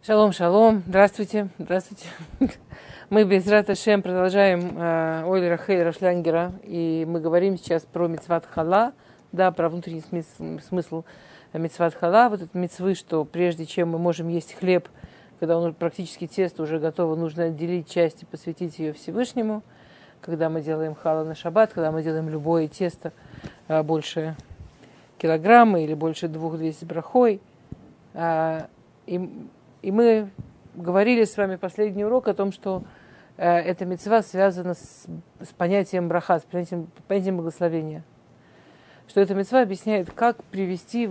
Шалом, шалом, здравствуйте, здравствуйте. Мы без Рата Шем продолжаем э, Ойли Рахель Рашлянгера, и мы говорим сейчас про Мицват Хала, да, про внутренний смысл, смысл Мицват Хала, вот этот мицвы, что прежде чем мы можем есть хлеб, когда он практически тесто уже готово, нужно отделить часть и посвятить ее Всевышнему. Когда мы делаем хала на шаббат, когда мы делаем любое тесто э, больше килограмма или больше двух двести брахой, э, и и мы говорили с вами последний урок о том, что э, эта мецва связана с, с понятием браха, с понятием, понятием благословения. Что эта мецва объясняет, как привести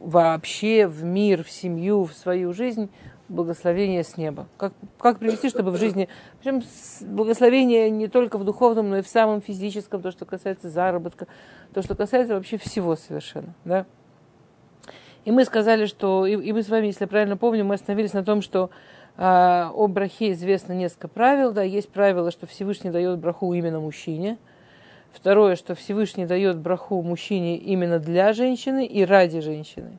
вообще в мир, в семью, в свою жизнь благословение с неба. Как, как привести, чтобы в жизни... Причем благословение не только в духовном, но и в самом физическом, то, что касается заработка, то, что касается вообще всего совершенно. Да? И мы сказали, что, и, и мы с вами, если я правильно помню, мы остановились на том, что э, о брахе известно несколько правил. Да, есть правило, что Всевышний дает браху именно мужчине. Второе, что Всевышний дает браху мужчине именно для женщины и ради женщины.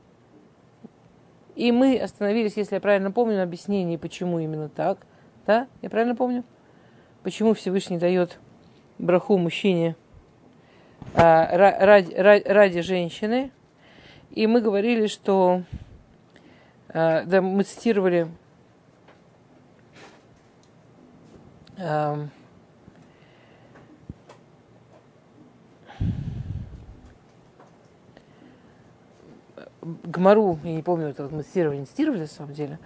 И мы остановились, если я правильно помню, на объяснении, почему именно так. Да? Я правильно помню? Почему Всевышний дает браху мужчине а, ради, ради, ради женщины, и мы говорили, что э, да, мы цитировали э, Гмару, я не помню, это мы цитировали, не цитировали на самом деле,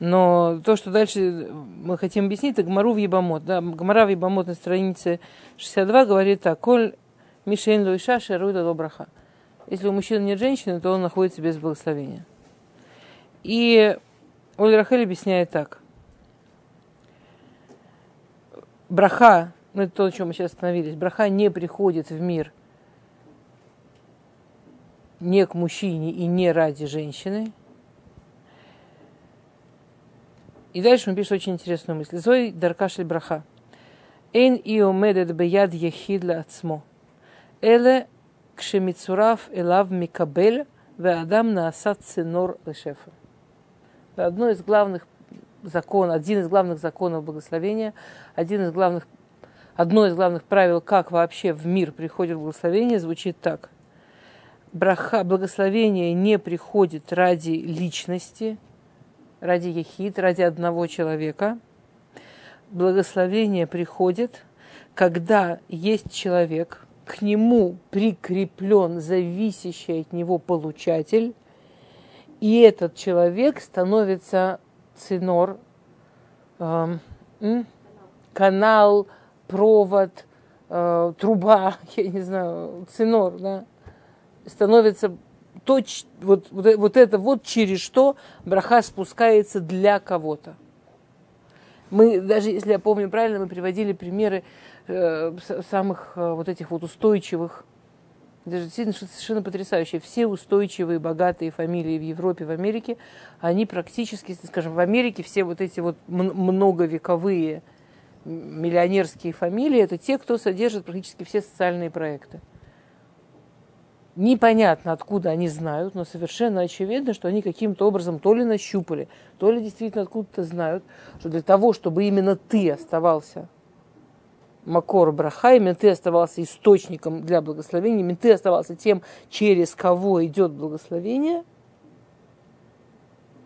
но то, что дальше мы хотим объяснить, это Гмару в Ебамот. Да? Гмара в Ебамот на странице 62 говорит так, «Коль мишейн луиша шеруйда добраха». Если у мужчины нет женщины, то он находится без благословения. И Оль Рахель объясняет так. Браха, ну это то, о чем мы сейчас остановились, браха не приходит в мир не к мужчине и не ради женщины. И дальше он пишет очень интересную мысль. Зой даркашель браха. Эйн и омедет беяд ехидла ацмо. Эле кшемицурав элав микабель веадам наасат ценор лешефа. Одно из главных законов, один из главных законов благословения, один из главных, одно из главных правил, как вообще в мир приходит благословение, звучит так. Браха, благословение не приходит ради личности, ради ехид, ради одного человека. Благословение приходит, когда есть человек – к нему прикреплен зависящий от него получатель, и этот человек становится цинор, э, канал, провод, э, труба, я не знаю, цинор, да, становится то, вот, вот, вот это вот через что браха спускается для кого-то. Мы, даже если я помню правильно, мы приводили примеры Э, самых э, вот этих вот устойчивых, даже действительно совершенно потрясающие. Все устойчивые, богатые фамилии в Европе, в Америке, они практически, скажем, в Америке все вот эти вот многовековые миллионерские фамилии, это те, кто содержит практически все социальные проекты. Непонятно, откуда они знают, но совершенно очевидно, что они каким-то образом то ли нащупали, то ли действительно откуда-то знают, что для того, чтобы именно ты оставался Макор Браха, именно оставался источником для благословения, именно оставался тем, через кого идет благословение,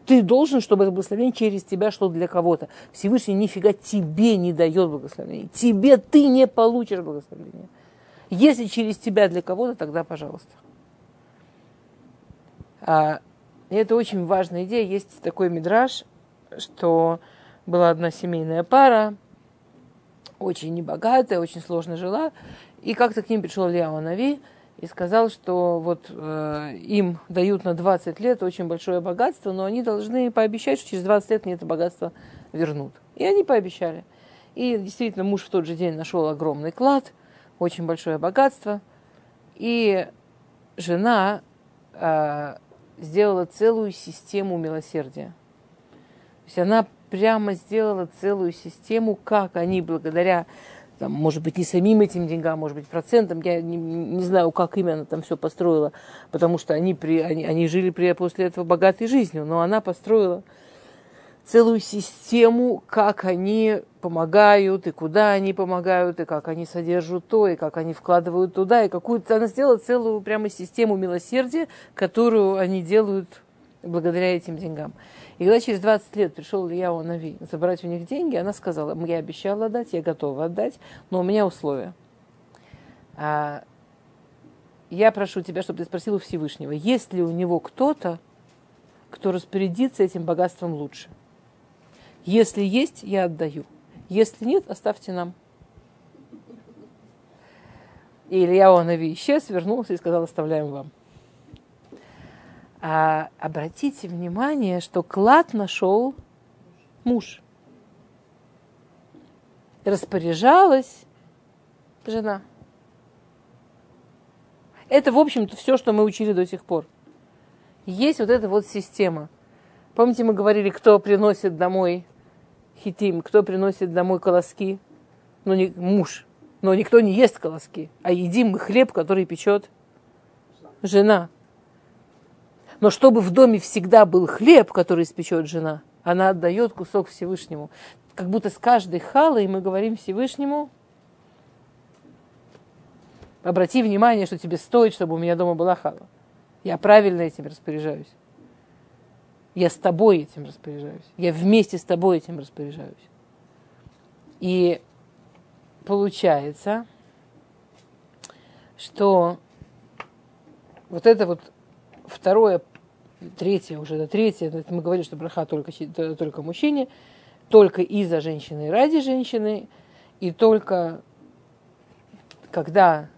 ты должен, чтобы это благословение через тебя шло для кого-то. Всевышний нифига тебе не дает благословения. Тебе ты не получишь благословения. Если через тебя для кого-то, тогда пожалуйста. А, это очень важная идея. Есть такой мидраж, что была одна семейная пара, очень небогатая, очень сложно жила. И как-то к ним пришел Ильяу Нави и сказал, что вот э, им дают на 20 лет очень большое богатство, но они должны пообещать, что через 20 лет они это богатство вернут. И они пообещали. И действительно муж в тот же день нашел огромный клад, очень большое богатство. И жена э, сделала целую систему милосердия. То есть она прямо сделала целую систему, как они благодаря, там, может быть, не самим этим деньгам, может быть, процентам, я не, не знаю, как именно там все построила, потому что они, при, они, они жили при, после этого богатой жизнью, но она построила целую систему, как они помогают, и куда они помогают, и как они содержат то, и как они вкладывают туда, и какую-то... Она сделала целую прямо систему милосердия, которую они делают благодаря этим деньгам. И когда через 20 лет пришел Илья Нави забрать у них деньги, она сказала, я обещала отдать, я готова отдать, но у меня условия. А, я прошу тебя, чтобы ты спросил у Всевышнего, есть ли у него кто-то, кто распорядится этим богатством лучше. Если есть, я отдаю. Если нет, оставьте нам. И Илья Нави исчез, вернулся и сказал, оставляем вам. А обратите внимание, что клад нашел муж. Распоряжалась жена. Это, в общем-то, все, что мы учили до сих пор. Есть вот эта вот система. Помните, мы говорили, кто приносит домой хитим, кто приносит домой колоски? Ну, не муж. Но никто не ест колоски, а едим мы хлеб, который печет жена. Но чтобы в доме всегда был хлеб, который испечет жена, она отдает кусок Всевышнему. Как будто с каждой халой мы говорим Всевышнему, обрати внимание, что тебе стоит, чтобы у меня дома была хала. Я правильно этим распоряжаюсь. Я с тобой этим распоряжаюсь. Я вместе с тобой этим распоряжаюсь. И получается, что вот это вот второе третье уже, это мы говорили, что браха только, только мужчине, только из-за женщины и ради женщины, и только когда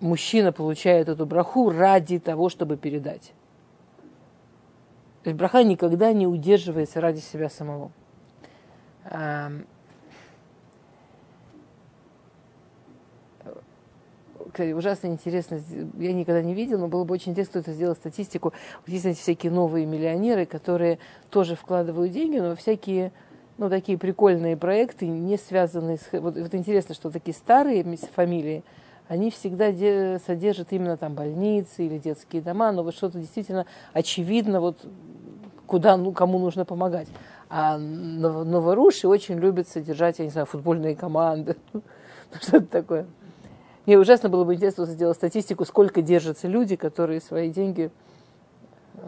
мужчина получает эту браху ради того, чтобы передать. То есть браха никогда не удерживается ради себя самого. Ужасно интересно, я никогда не видела, но было бы очень интересно кто-то сделал статистику. Вот есть эти всякие новые миллионеры, которые тоже вкладывают деньги, но всякие ну, такие прикольные проекты, не связанные с... Вот, вот интересно, что такие старые фамилии, они всегда де, содержат именно там больницы или детские дома, но вот что-то действительно очевидно, вот куда, ну, кому нужно помогать. А новоруши очень любят содержать, я не знаю, футбольные команды, что-то такое. Мне ужасно было бы интересно сделать статистику, сколько держатся люди, которые свои деньги, э,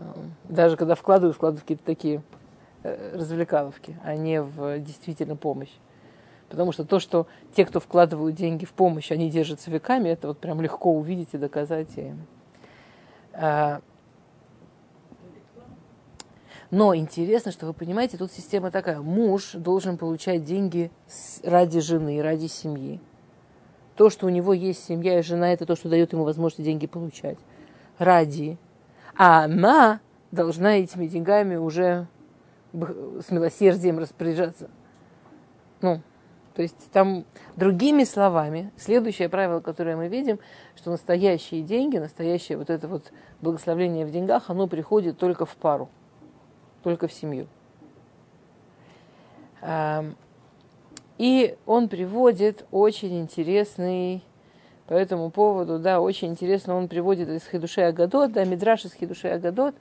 даже когда вкладывают, вкладывают какие-то такие э, развлекаловки, а не в действительно помощь. Потому что то, что те, кто вкладывают деньги в помощь, они держатся веками, это вот прям легко увидеть и доказать. А, но интересно, что вы понимаете, тут система такая. Муж должен получать деньги ради жены, ради семьи то, что у него есть семья и жена, это то, что дает ему возможность деньги получать. Ради. А она должна этими деньгами уже с милосердием распоряжаться. Ну, то есть там другими словами, следующее правило, которое мы видим, что настоящие деньги, настоящее вот это вот благословение в деньгах, оно приходит только в пару, только в семью. И он приводит очень интересный по этому поводу, да, очень интересно, он приводит из Хидуши Агадот, да, Мидраш из Хидуши Агадот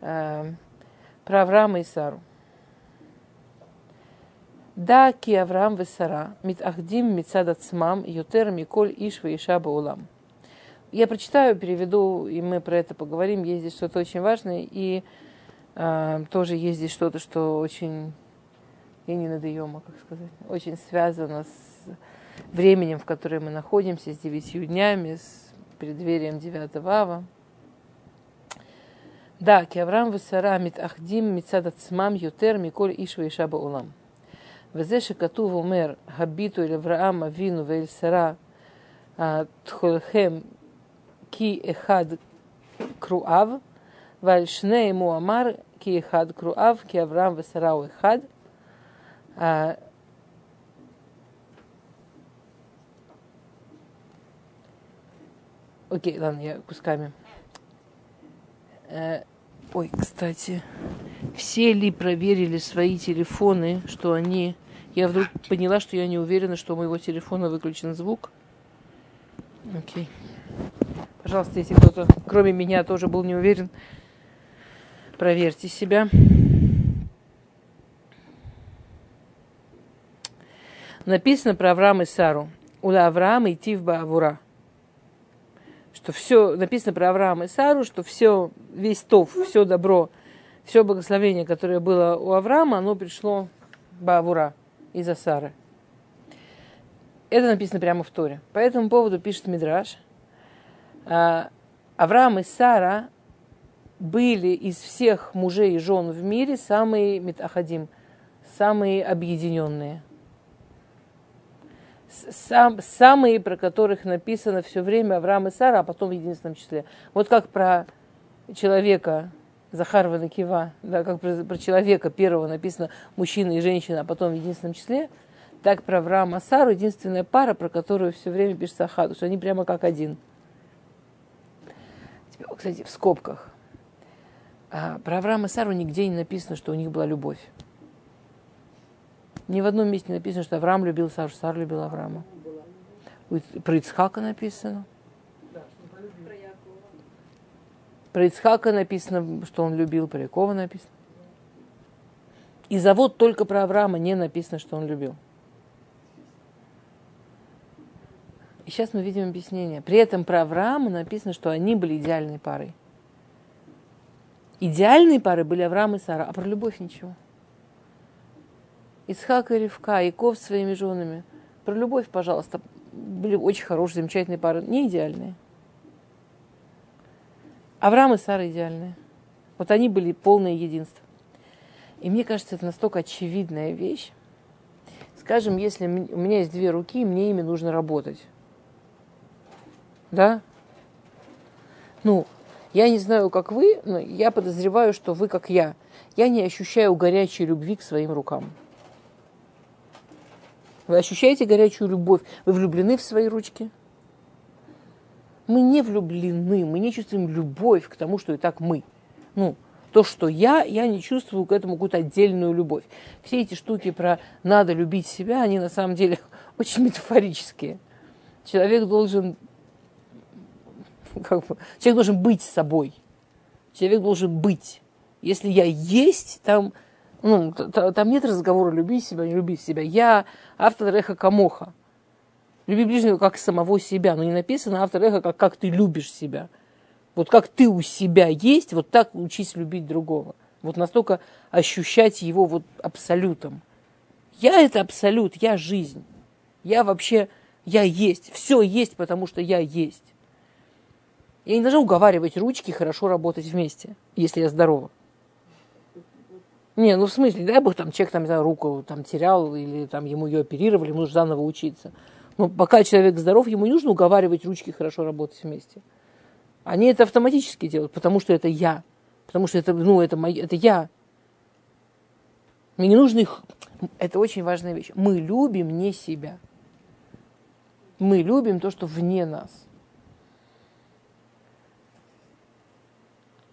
э, про Авраама и Сару. Да, ки Авраам и Сара, мит ахдим мицад ацмам, ютер миколь иш иша баулам. Я прочитаю, переведу, и мы про это поговорим. Есть здесь что-то очень важное, и э, тоже есть здесь что-то, что очень и не надоема, как сказать, очень связано с временем, в котором мы находимся, с девятью днями, с преддверием девятого ава. Да, ки Авраам וסרה מתאחדים מצד עצמם יותר מכל איש ואישה בעולם. וזה שכתוב אומר, הביטו אל אברהם אבינו ואל שרה תחולכם כי אחד קרואיו, ועל שניהם הוא אמר כי אחד קרואיו, כי אברהם ושרה הוא אחד. а, окей, ладно, я кусками. Э, ой, кстати, все ли проверили свои телефоны, что они... Я вдруг поняла, что я не уверена, что у моего телефона выключен звук. Окей. Пожалуйста, если кто-то, кроме меня, тоже был не уверен, проверьте себя. Написано про Авраама и Сару. Ула Авраама и Тивба Авура. Что все, написано про Авраама и Сару, что все, весь тов, все добро, все благословение, которое было у Авраама, оно пришло Баавура из-за Сары. Это написано прямо в Торе. По этому поводу пишет Мидраш. А, Авраам и Сара были из всех мужей и жен в мире самые метахадим, самые объединенные. Сам, самые, про которых написано все время Авраам и Сара, а потом в единственном числе. Вот как про человека Захарова Накива, да, как про, про человека первого написано мужчина и женщина, а потом в единственном числе, так про Авраама и Сару единственная пара, про которую все время пишется Ахаду, что они прямо как один. Кстати, в скобках – а про Авраама и Сару нигде не написано, что у них была любовь. Ни в одном месте не написано, что Авраам любил Сару, Сара любил Авраама. Про Ицхака написано. Про Ицхака написано, что он любил, про Якова написано. И завод только про Авраама не написано, что он любил. И сейчас мы видим объяснение. При этом про Авраама написано, что они были идеальной парой. Идеальные пары были Авраам и Сара, а про любовь ничего. Исхак и Ривка, Яков с своими женами. Про любовь, пожалуйста, были очень хорошие, замечательные пары, не идеальные. Авраам и Сара идеальные. Вот они были полное единство. И мне кажется, это настолько очевидная вещь. Скажем, если у меня есть две руки, мне ими нужно работать. Да? Ну, я не знаю, как вы, но я подозреваю, что вы, как я, я не ощущаю горячей любви к своим рукам. Вы ощущаете горячую любовь? Вы влюблены в свои ручки? Мы не влюблены, мы не чувствуем любовь к тому, что и так мы. Ну, то, что я, я не чувствую к этому какую-то отдельную любовь. Все эти штуки про надо любить себя, они на самом деле очень метафорические. Человек должен как бы, человек должен быть собой. Человек должен быть. Если я есть, там, ну, там нет разговора люби себя, не люби себя. Я автор эхо камоха. Люби ближнего как самого себя. Но не написано автор эхо как, как ты любишь себя. Вот как ты у себя есть, вот так учись любить другого. Вот настолько ощущать его вот абсолютом. Я это абсолют, я жизнь. Я вообще, я есть. Все есть, потому что я есть. Я не должна уговаривать ручки хорошо работать вместе, если я здорова. Не, ну в смысле, дай бог, там человек там, знаю, руку там терял или там ему ее оперировали, ему нужно заново учиться. Но пока человек здоров, ему не нужно уговаривать ручки хорошо работать вместе. Они это автоматически делают, потому что это я. Потому что это, ну, это, мои, это я. Мне не нужно их... Это очень важная вещь. Мы любим не себя. Мы любим то, что вне нас.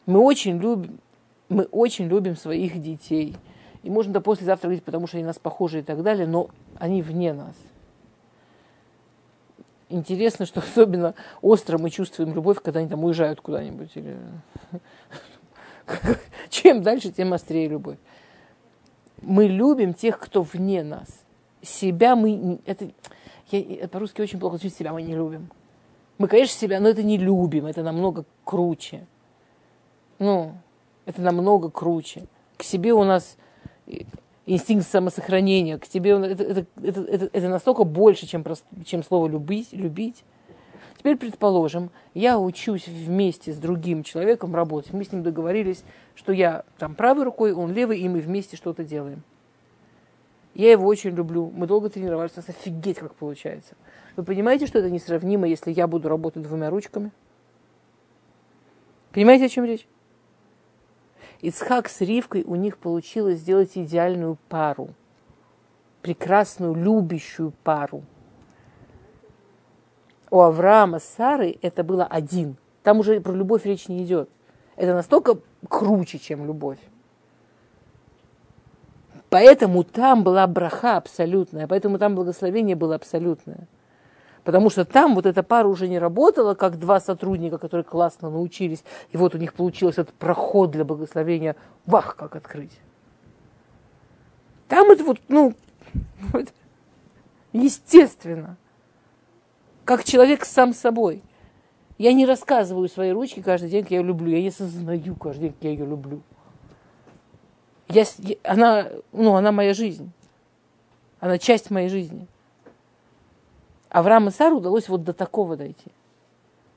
Мы очень любим, мы очень любим своих детей. И можно до послезавтра говорить, потому что они нас похожи и так далее, но они вне нас. Интересно, что особенно остро мы чувствуем любовь, когда они там уезжают куда-нибудь. Или... Чем дальше, тем острее любовь. Мы любим тех, кто вне нас. Себя мы... Это, я по-русски очень плохо звучит, себя мы не любим. Мы, конечно, себя, но это не любим, это намного круче. Ну, это намного круче. К себе у нас инстинкт самосохранения, к тебе это, это, это, это, это настолько больше, чем, просто, чем слово любить, любить. Теперь, предположим, я учусь вместе с другим человеком работать. Мы с ним договорились, что я там правой рукой, он левой, и мы вместе что-то делаем. Я его очень люблю. Мы долго тренировались, у нас офигеть как получается. Вы понимаете, что это несравнимо, если я буду работать двумя ручками? Понимаете, о чем речь? Ицхак с Ривкой у них получилось сделать идеальную пару. Прекрасную, любящую пару. У Авраама с Сарой это было один. Там уже про любовь речь не идет. Это настолько круче, чем любовь. Поэтому там была браха абсолютная, поэтому там благословение было абсолютное. Потому что там вот эта пара уже не работала, как два сотрудника, которые классно научились. И вот у них получился этот проход для благословения. Вах, как открыть. Там это вот, ну, Естественно. Как человек сам собой. Я не рассказываю своей ручке каждый день, как я ее люблю. Я не осознаю каждый день, как я ее люблю. Я, она, ну, она моя жизнь. Она часть моей жизни. Авраам и Сару удалось вот до такого дойти.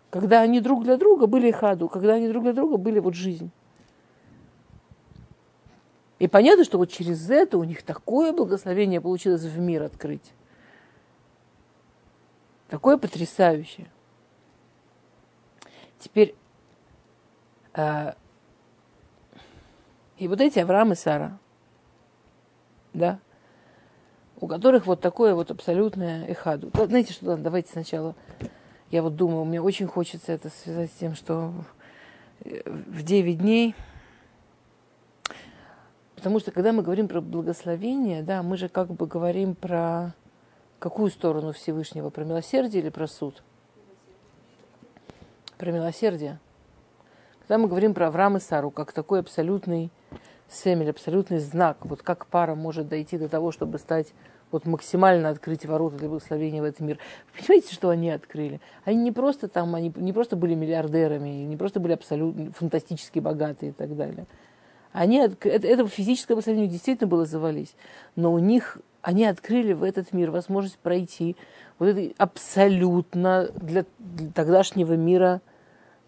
Когда они друг для друга были хаду, когда они друг для друга были вот жизнь. И понятно, что вот через это у них такое благословение получилось в мир открыть. Такое потрясающее. Теперь, э, и вот эти Авраам и Сара, да, у которых вот такое вот абсолютное эхаду. Знаете что, давайте сначала, я вот думаю, мне очень хочется это связать с тем, что в 9 дней, потому что когда мы говорим про благословение, да, мы же как бы говорим про какую сторону Всевышнего, про милосердие или про суд? Про милосердие. Когда мы говорим про Авраам и Сару, как такой абсолютный семель, абсолютный знак, вот как пара может дойти до того, чтобы стать вот максимально открыть ворота для благословения в этот мир. Вы понимаете, что они открыли? Они не просто там, они не просто были миллиардерами, не просто были абсолютно фантастически богатые и так далее. Они, это, это физическое благословение действительно было завались, но у них, они открыли в этот мир возможность пройти вот это абсолютно для, для тогдашнего мира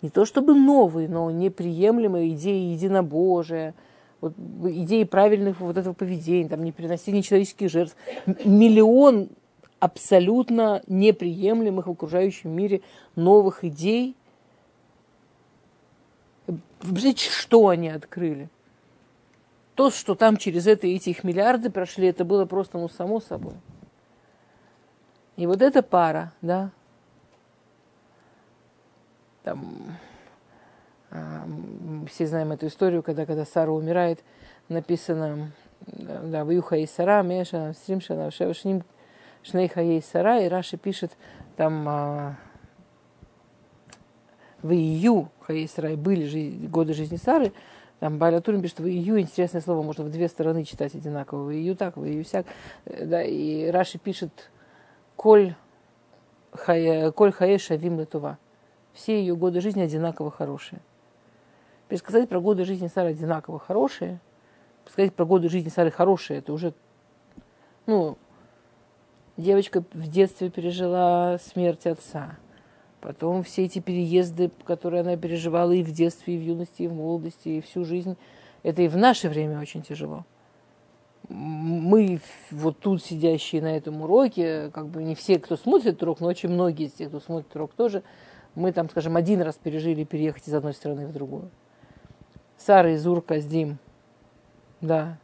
не то чтобы новые, но неприемлемые идеи единобожия – вот, идеи правильных вот этого поведения, там, не переносить человеческих жертв. Миллион абсолютно неприемлемых в окружающем мире новых идей. Представляете, что они открыли? То, что там через это эти их миллиарды прошли, это было просто ну само собой. И вот эта пара, да, там, все знаем эту историю, когда, когда Сара умирает, написано, да, Ваюха и Сара, Меша, Стримшана, Шним, Шнейха и Сара, и Раши пишет там а, в ию Хаей Сара, были жизнь, годы жизни Сары, там Баля Турин пишет, в ию интересное слово, можно в две стороны читать одинаково, в ию так, в ию сяк, да, и Раши пишет, Коль Хая, Коль Хае Шавим Летува. Все ее годы жизни одинаково хорошие. Пересказать про годы жизни Сары одинаково хорошие, сказать про годы жизни Сары хорошие, это уже, ну, девочка в детстве пережила смерть отца. Потом все эти переезды, которые она переживала и в детстве, и в юности, и в молодости, и всю жизнь. Это и в наше время очень тяжело. Мы вот тут сидящие на этом уроке, как бы не все, кто смотрит урок, но очень многие из тех, кто смотрит урок тоже, мы там, скажем, один раз пережили переехать из одной страны в другую. Сара из Ур-Каздим, да,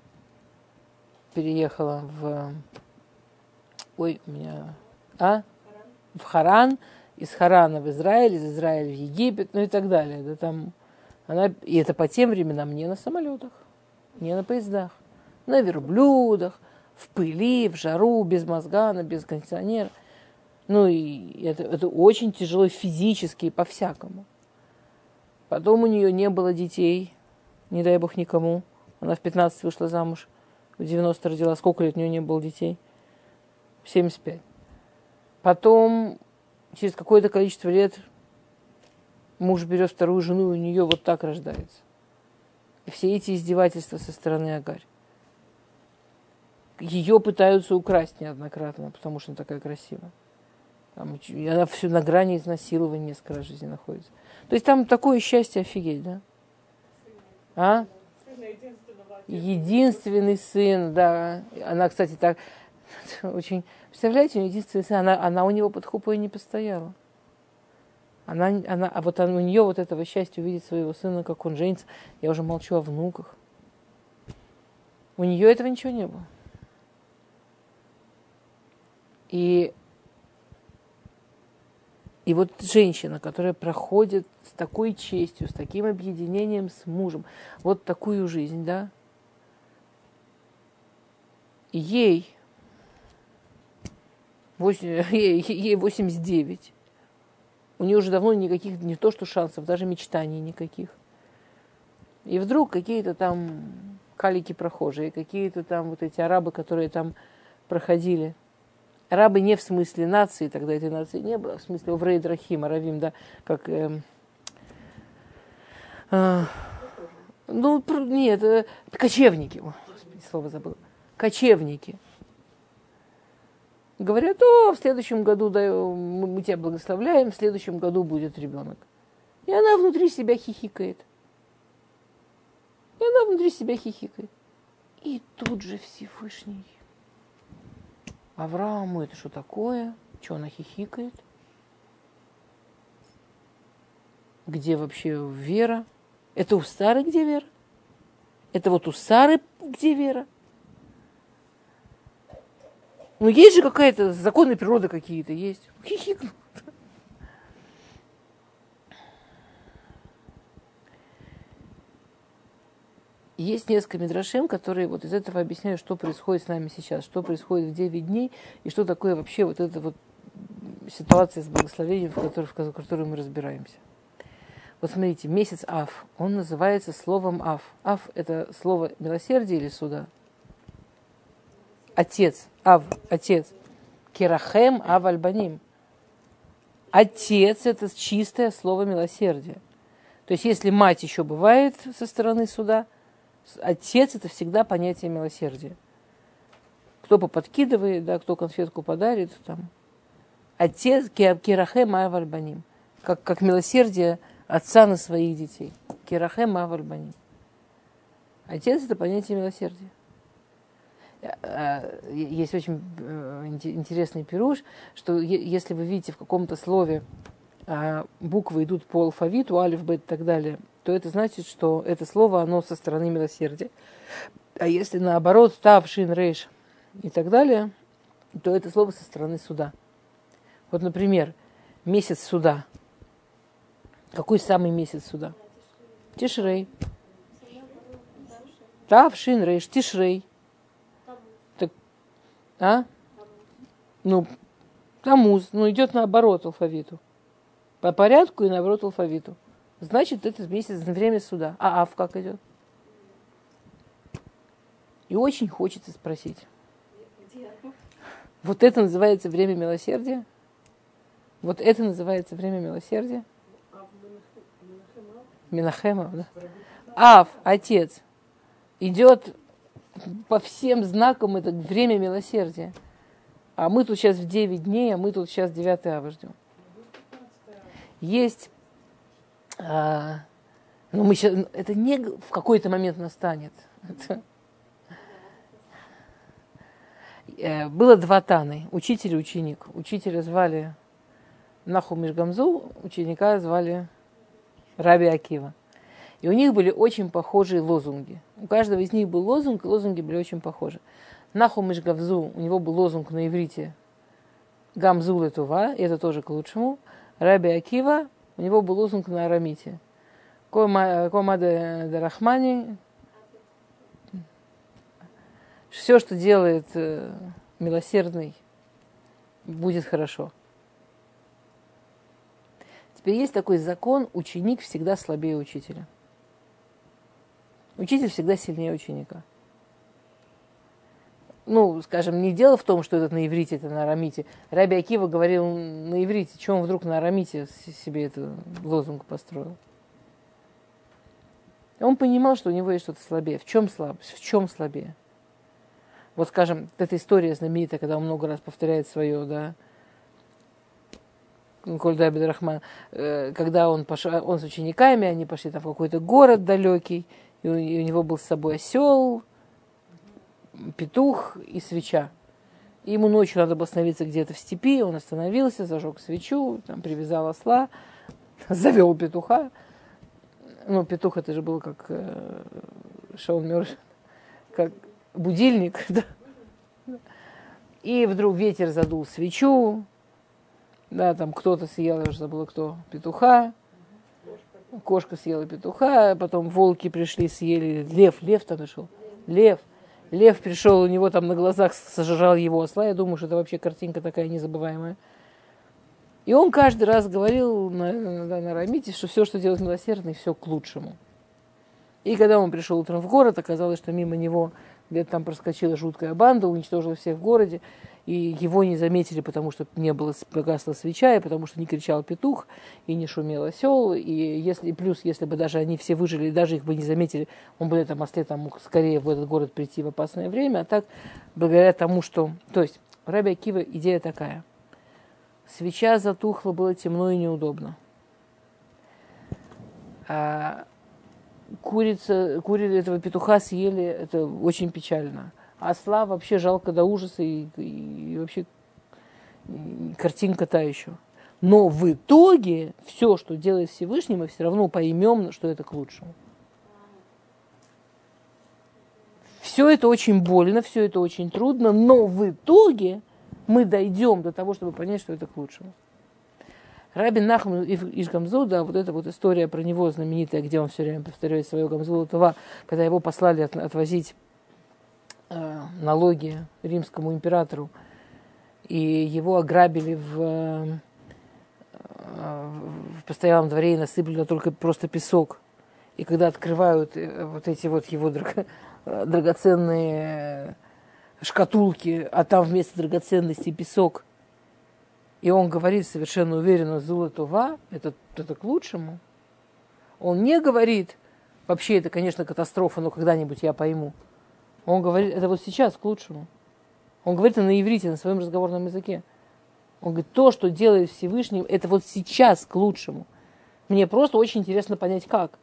переехала в... Ой, у меня... А? В Харан, из Харана в Израиль, из Израиля в Египет, ну и так далее. Да, там она... И это по тем временам не на самолетах, не на поездах, на верблюдах, в пыли, в жару, без мозгана, без кондиционера. Ну и это, это очень тяжело физически и по-всякому. Потом у нее не было детей, не дай бог никому. Она в 15 вышла замуж, в 90 родила. Сколько лет у нее не было детей? 75. Потом, через какое-то количество лет, муж берет вторую жену, и у нее вот так рождается. И все эти издевательства со стороны Агарь. Ее пытаются украсть неоднократно, потому что она такая красивая. Там, она все на грани изнасилования несколько раз в жизни находится. То есть там такое счастье офигеть, да? А? Единственный сын, да. Она, кстати, так очень... Представляете, единственный сын, она, она у него под хупой не постояла. Она, она, а вот у нее вот этого счастья увидеть своего сына, как он женится. Я уже молчу о внуках. У нее этого ничего не было. И и вот женщина, которая проходит с такой честью, с таким объединением с мужем, вот такую жизнь, да, ей, 8, ей, ей 89, у нее уже давно никаких, не то что шансов, даже мечтаний никаких. И вдруг какие-то там калики прохожие, какие-то там вот эти арабы, которые там проходили, Арабы не в смысле нации, тогда этой нации не было, в смысле Оврей Драхим, Аравим, да, как... Э, э, ну, нет, э, кочевники. О, господи, слово забыл. Кочевники. Говорят, о, в следующем году да, мы тебя благословляем, в следующем году будет ребенок. И она внутри себя хихикает. И она внутри себя хихикает. И тут же Всевышний. Аврааму это что такое? Что она хихикает? Где вообще вера? Это у Сары где вера? Это вот у Сары где вера? Ну, есть же какая-то законы природы какие-то есть. Хихикнул. Есть несколько мидрашим, которые вот из этого объясняют, что происходит с нами сейчас, что происходит в 9 дней, и что такое вообще вот эта вот ситуация с благословением, в которой, в которой мы разбираемся. Вот смотрите, месяц Аф, он называется словом Аф. Аф – это слово милосердия или суда? Отец, Ав, отец. Кирахем Ав Альбаним. Отец – это чистое слово милосердия. То есть, если мать еще бывает со стороны суда, отец – это всегда понятие милосердия. Кто поподкидывает, да, кто конфетку подарит, там. Отец – Кирахем Ав Альбаним. Как, как милосердие – отца на своих детей. Кирахем Авальбани. Отец – это понятие милосердия. Э, э, есть очень э, интересный пируш, что если вы видите в каком-то слове буквы идут по алфавиту, алиф, бет и так далее, то это значит, что это слово, оно со стороны милосердия. А если наоборот, тав, шин, рейш и так далее, то это слово со стороны суда. Вот, например, месяц суда – какой самый месяц сюда? Тишрей. Тав, Шин, Рейш, Тишрей. Так, а? Ну, Тамуз. Ну, идет наоборот алфавиту. По порядку и наоборот алфавиту. Значит, это месяц время суда. А Ав как идет? И очень хочется спросить. Вот это называется время милосердия? Вот это называется время милосердия? Минахемов, да? Ав, отец, идет по всем знакам это время милосердия. А мы тут сейчас в 9 дней, а мы тут сейчас 9 ава ждем. Есть, а, ну мы сейчас, это не в какой-то момент настанет. Это, было два Таны, учитель и ученик. Учителя звали Наху Мишгамзу, ученика звали Раби Акива. И у них были очень похожие лозунги. У каждого из них был лозунг, и лозунги были очень похожи. Нахум Гавзу, у него был лозунг на иврите Гамзу Летува, и это тоже к лучшему. Раби Акива, у него был лозунг на арамите. Кома де Рахмани, все, что делает э, милосердный, будет хорошо. Теперь есть такой закон, ученик всегда слабее учителя. Учитель всегда сильнее ученика. Ну, скажем, не дело в том, что это на иврите, это на арамите. Раби Акива говорил на иврите, чем он вдруг на арамите себе эту лозунг построил. Он понимал, что у него есть что-то слабее. В чем слабость? В чем слабее? Вот, скажем, эта история знаменитая, когда он много раз повторяет свое, да, Кольда Рахман, э, когда он, пошел, он с учениками, они пошли там в какой-то город далекий, и у него был с собой осел, петух и свеча. И ему ночью надо было остановиться где-то в степи, он остановился, зажег свечу, там привязал осла, завел петуха. Ну, петух это же был как э, Шаун Мёрш, как будильник, да. И вдруг ветер задул свечу, да, там кто-то съел, я уже забыла кто, петуха. Кошка съела петуха, потом волки пришли, съели. Лев, лев там пришел. Лев. Лев пришел, у него там на глазах сожрал его осла. Я думаю, что это вообще картинка такая незабываемая. И он каждый раз говорил на, на, на Рамите, что все, что делает милосердный, все к лучшему. И когда он пришел утром в город, оказалось, что мимо него где-то там проскочила жуткая банда, уничтожила всех в городе, и его не заметили, потому что не было погасла свеча, и потому что не кричал петух, и не шумел осел, и если, плюс, если бы даже они все выжили, и даже их бы не заметили, он бы на этом осле там мог скорее в этот город прийти в опасное время, а так, благодаря тому, что... То есть, Раби Акива идея такая. Свеча затухла, было темно и неудобно. А курица, курица этого петуха съели, это очень печально. Осла вообще жалко до ужаса и, и вообще картинка та еще. Но в итоге все, что делает Всевышний, мы все равно поймем, что это к лучшему. Все это очень больно, все это очень трудно, но в итоге мы дойдем до того, чтобы понять, что это к лучшему. Рабин Нахам из Гамзуда, вот эта вот история про него знаменитая, где он все время повторяет свое Гамзуда Това, когда его послали от, отвозить налоги римскому императору, и его ограбили в, э, в постоялом дворе и насыпали только просто песок. И когда открывают э, вот эти вот его драго, драгоценные шкатулки, а там вместо драгоценностей песок – и он говорит совершенно уверенно, Зулатува, это, это к лучшему. Он не говорит, вообще это, конечно, катастрофа, но когда-нибудь я пойму. Он говорит, это вот сейчас к лучшему. Он говорит на иврите, на своем разговорном языке. Он говорит, то, что делает Всевышний, это вот сейчас к лучшему. Мне просто очень интересно понять, как.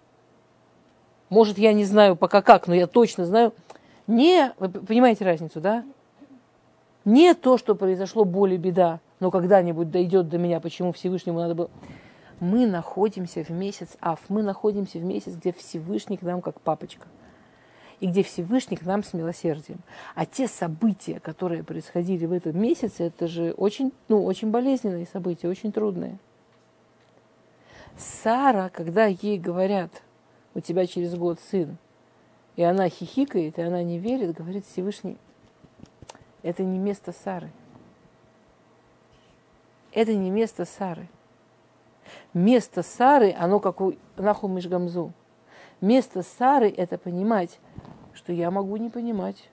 Может, я не знаю пока как, но я точно знаю. Не, вы понимаете разницу, да? Не то, что произошло боль и беда, но когда-нибудь дойдет до меня, почему Всевышнему надо было... Мы находимся в месяц Ав, мы находимся в месяц, где Всевышний к нам как папочка, и где Всевышний к нам с милосердием. А те события, которые происходили в этом месяце, это же очень, ну, очень болезненные события, очень трудные. Сара, когда ей говорят, у тебя через год сын, и она хихикает, и она не верит, говорит Всевышний, это не место Сары – это не место Сары. Место Сары, оно как у Наху Мишгамзу. Место Сары – это понимать, что я могу не понимать.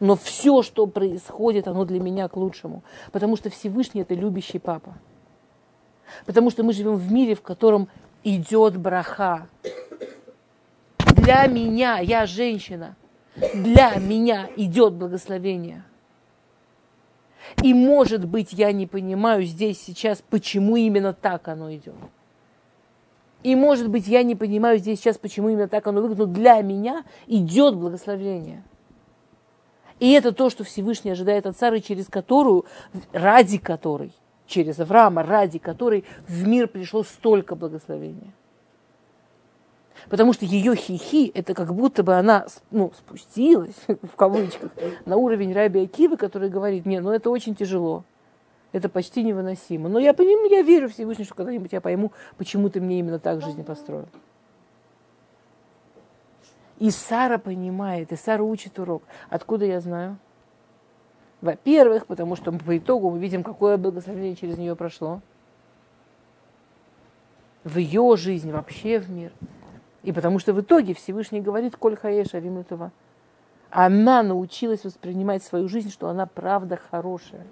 Но все, что происходит, оно для меня к лучшему. Потому что Всевышний – это любящий папа. Потому что мы живем в мире, в котором идет браха. Для меня, я женщина, для меня идет благословение – и, может быть, я не понимаю здесь сейчас, почему именно так оно идет. И, может быть, я не понимаю здесь сейчас, почему именно так оно выглядит, но для меня идет благословение. И это то, что Всевышний ожидает от Сары, через которую, ради которой, через Авраама, ради которой в мир пришло столько благословения. Потому что ее хихи, это как будто бы она ну, спустилась, в кавычках, на уровень Раби Акивы, который говорит, не, ну это очень тяжело. Это почти невыносимо. Но я понимаю, я верю Всевышний, что когда-нибудь я пойму, почему ты мне именно так жизнь построил. И Сара понимает, и Сара учит урок. Откуда я знаю? Во-первых, потому что по итогу мы видим, какое благословение через нее прошло. В ее жизнь, вообще в мир. И потому что в итоге Всевышний говорит, коль хаеша вимутова. Она научилась воспринимать свою жизнь, что она правда хорошая.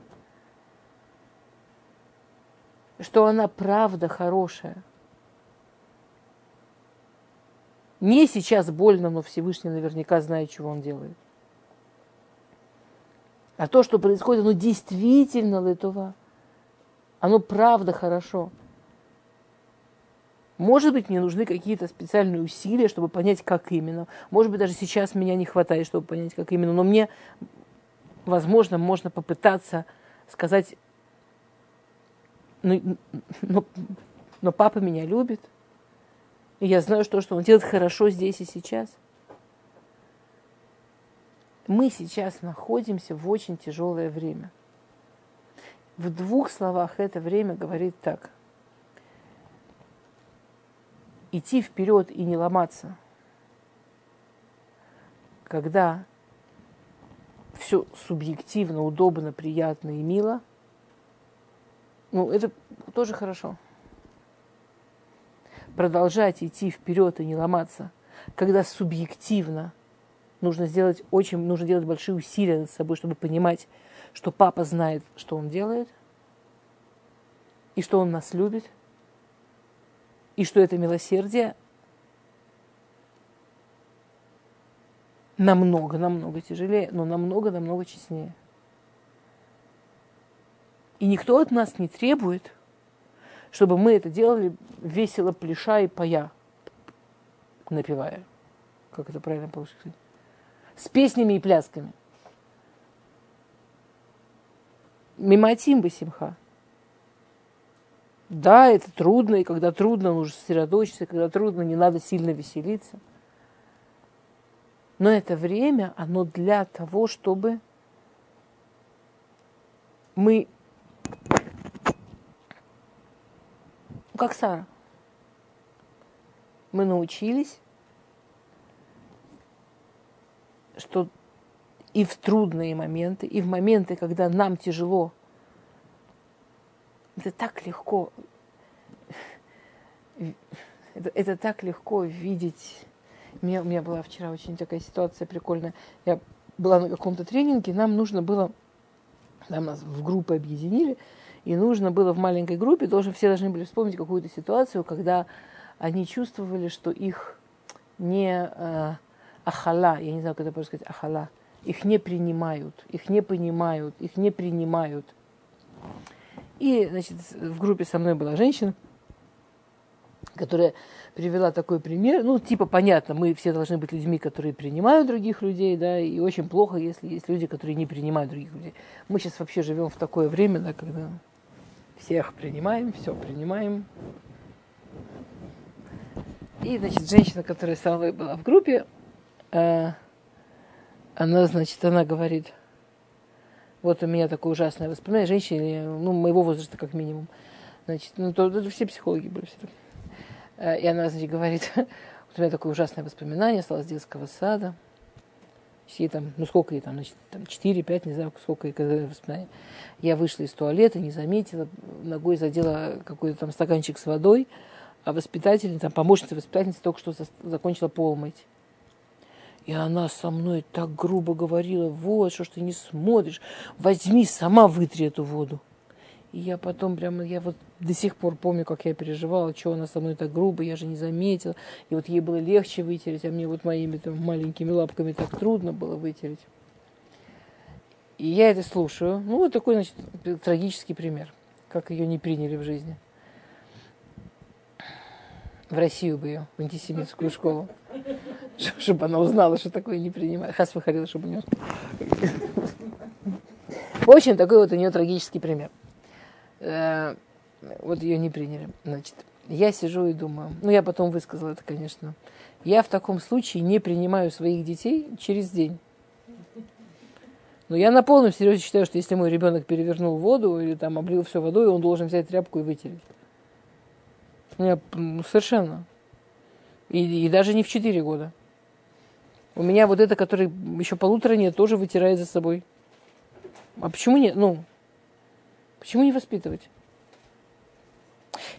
Что она правда хорошая. Не сейчас больно, но Всевышний наверняка знает, чего он делает. А то, что происходит, оно действительно летова. Оно правда хорошо. Может быть, мне нужны какие-то специальные усилия, чтобы понять, как именно. Может быть, даже сейчас меня не хватает, чтобы понять, как именно. Но мне, возможно, можно попытаться сказать, ну, но, но папа меня любит. И я знаю, что, что он делает хорошо здесь и сейчас. Мы сейчас находимся в очень тяжелое время. В двух словах это время говорит так – идти вперед и не ломаться, когда все субъективно, удобно, приятно и мило, ну, это тоже хорошо. Продолжать идти вперед и не ломаться, когда субъективно нужно сделать очень, нужно делать большие усилия над собой, чтобы понимать, что папа знает, что он делает, и что он нас любит, и что это милосердие намного, намного тяжелее, но намного, намного честнее. И никто от нас не требует, чтобы мы это делали весело, пляша и пая, напевая. Как это правильно по-русски С песнями и плясками. Миматим бы симха. Да, это трудно, и когда трудно, нужно сосредоточиться, когда трудно, не надо сильно веселиться. Но это время, оно для того, чтобы мы, ну, как Сара, мы научились, что и в трудные моменты, и в моменты, когда нам тяжело, это так легко, это, это так легко видеть. У меня, у меня была вчера очень такая ситуация прикольная. Я была на каком-то тренинге, нам нужно было, там нас в группы объединили, и нужно было в маленькой группе, должен, все должны были вспомнить какую-то ситуацию, когда они чувствовали, что их не э, ахала, я не знаю, как это просто сказать, ахала, их не принимают, их не понимают, их не принимают. И, значит, в группе со мной была женщина, которая привела такой пример. Ну, типа, понятно, мы все должны быть людьми, которые принимают других людей, да, и очень плохо, если есть люди, которые не принимают других людей. Мы сейчас вообще живем в такое время, да, когда всех принимаем, все принимаем. И, значит, женщина, которая со мной была в группе, э, она, значит, она говорит, вот у меня такое ужасное воспоминание, женщины, ну, моего возраста как минимум. Значит, ну, то, то все психологи были все э, И она, значит, говорит, у меня такое ужасное воспоминание осталось с детского сада. Ей там, ну сколько ей там, значит, там 4-5, не знаю, сколько ей воспоминаний. Я вышла из туалета, не заметила, ногой задела какой-то там стаканчик с водой, а воспитательница, там помощница воспитательницы только что закончила пол мыть. И она со мной так грубо говорила, вот, что ж ты не смотришь, возьми, сама вытри эту воду. И я потом прямо, я вот до сих пор помню, как я переживала, что она со мной так грубо, я же не заметила. И вот ей было легче вытереть, а мне вот моими там маленькими лапками так трудно было вытереть. И я это слушаю. Ну, вот такой, значит, трагический пример, как ее не приняли в жизни. В Россию бы ее, в антисемитскую школу чтобы она узнала, что такое не принимает. Хас выходила, чтобы у нее... В общем, такой вот у нее трагический пример. Э, вот ее не приняли. Значит, я сижу и думаю, ну я потом высказала это, конечно. Я в таком случае не принимаю своих детей через день. Но я на полном серьезе считаю, что если мой ребенок перевернул воду или там облил все водой, он должен взять тряпку и вытереть. Я совершенно. И, и даже не в 4 года. У меня вот это, который еще полутора нет, тоже вытирает за собой. А почему нет? Ну, почему не воспитывать?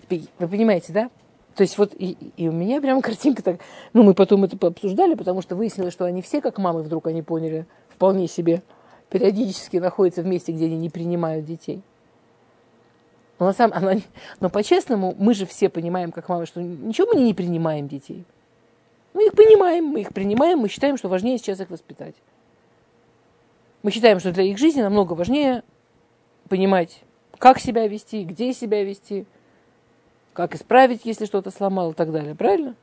Вы понимаете, да? То есть вот и, и у меня прям картинка так... Ну, мы потом это пообсуждали, потому что выяснилось, что они все, как мамы, вдруг они поняли, вполне себе, периодически находятся в месте, где они не принимают детей. Но, на самом, она, но по-честному, мы же все понимаем, как мамы, что ничего мы не принимаем детей. Мы их понимаем, мы их принимаем, мы считаем, что важнее сейчас их воспитать. Мы считаем, что для их жизни намного важнее понимать, как себя вести, где себя вести, как исправить, если что-то сломал и так далее. Правильно?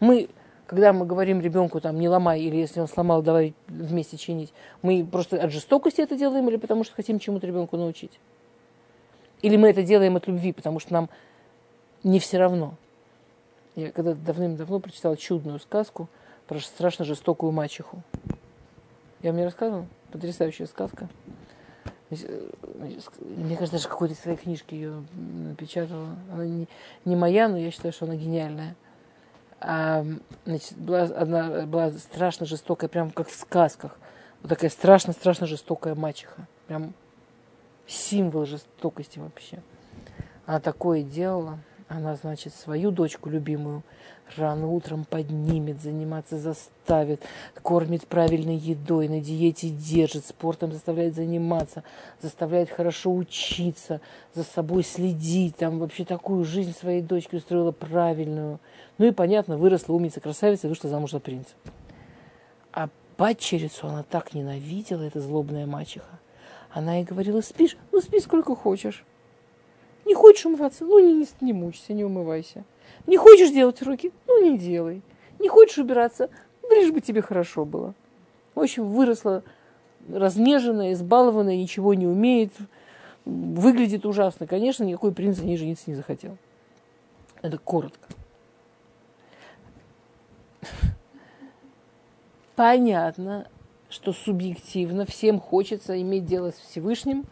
Мы, когда мы говорим ребенку, там, не ломай, или если он сломал, давай вместе чинить, мы просто от жестокости это делаем или потому что хотим чему-то ребенку научить? Или мы это делаем от любви, потому что нам не все равно. Я когда давным-давно прочитала чудную сказку про страшно жестокую мачеху. Я мне рассказывала? Потрясающая сказка. Мне кажется, даже какой-то своей книжки ее напечатала. Она не, не моя, но я считаю, что она гениальная. А, значит, была, одна, была страшно жестокая, прям как в сказках. Вот такая страшно-страшно жестокая мачеха. Прям символ жестокости вообще. Она такое делала. Она, значит, свою дочку любимую рано утром поднимет, заниматься заставит, кормит правильной едой, на диете держит, спортом заставляет заниматься, заставляет хорошо учиться, за собой следить, там вообще такую жизнь своей дочке устроила правильную. Ну и, понятно, выросла умница, красавица, вышла замуж за принца. А падчерицу она так ненавидела, эта злобная мачеха. Она ей говорила, спишь? Ну, спи сколько хочешь. Не хочешь умываться? Ну, не, не, не мучься, не умывайся. Не хочешь делать руки? Ну, не делай. Не хочешь убираться? Да лишь бы тебе хорошо было. В общем, выросла разнеженная, избалованная, ничего не умеет, выглядит ужасно. Конечно, никакой принц за ней жениться не захотел. Это коротко. Понятно, что субъективно всем хочется иметь дело с Всевышним,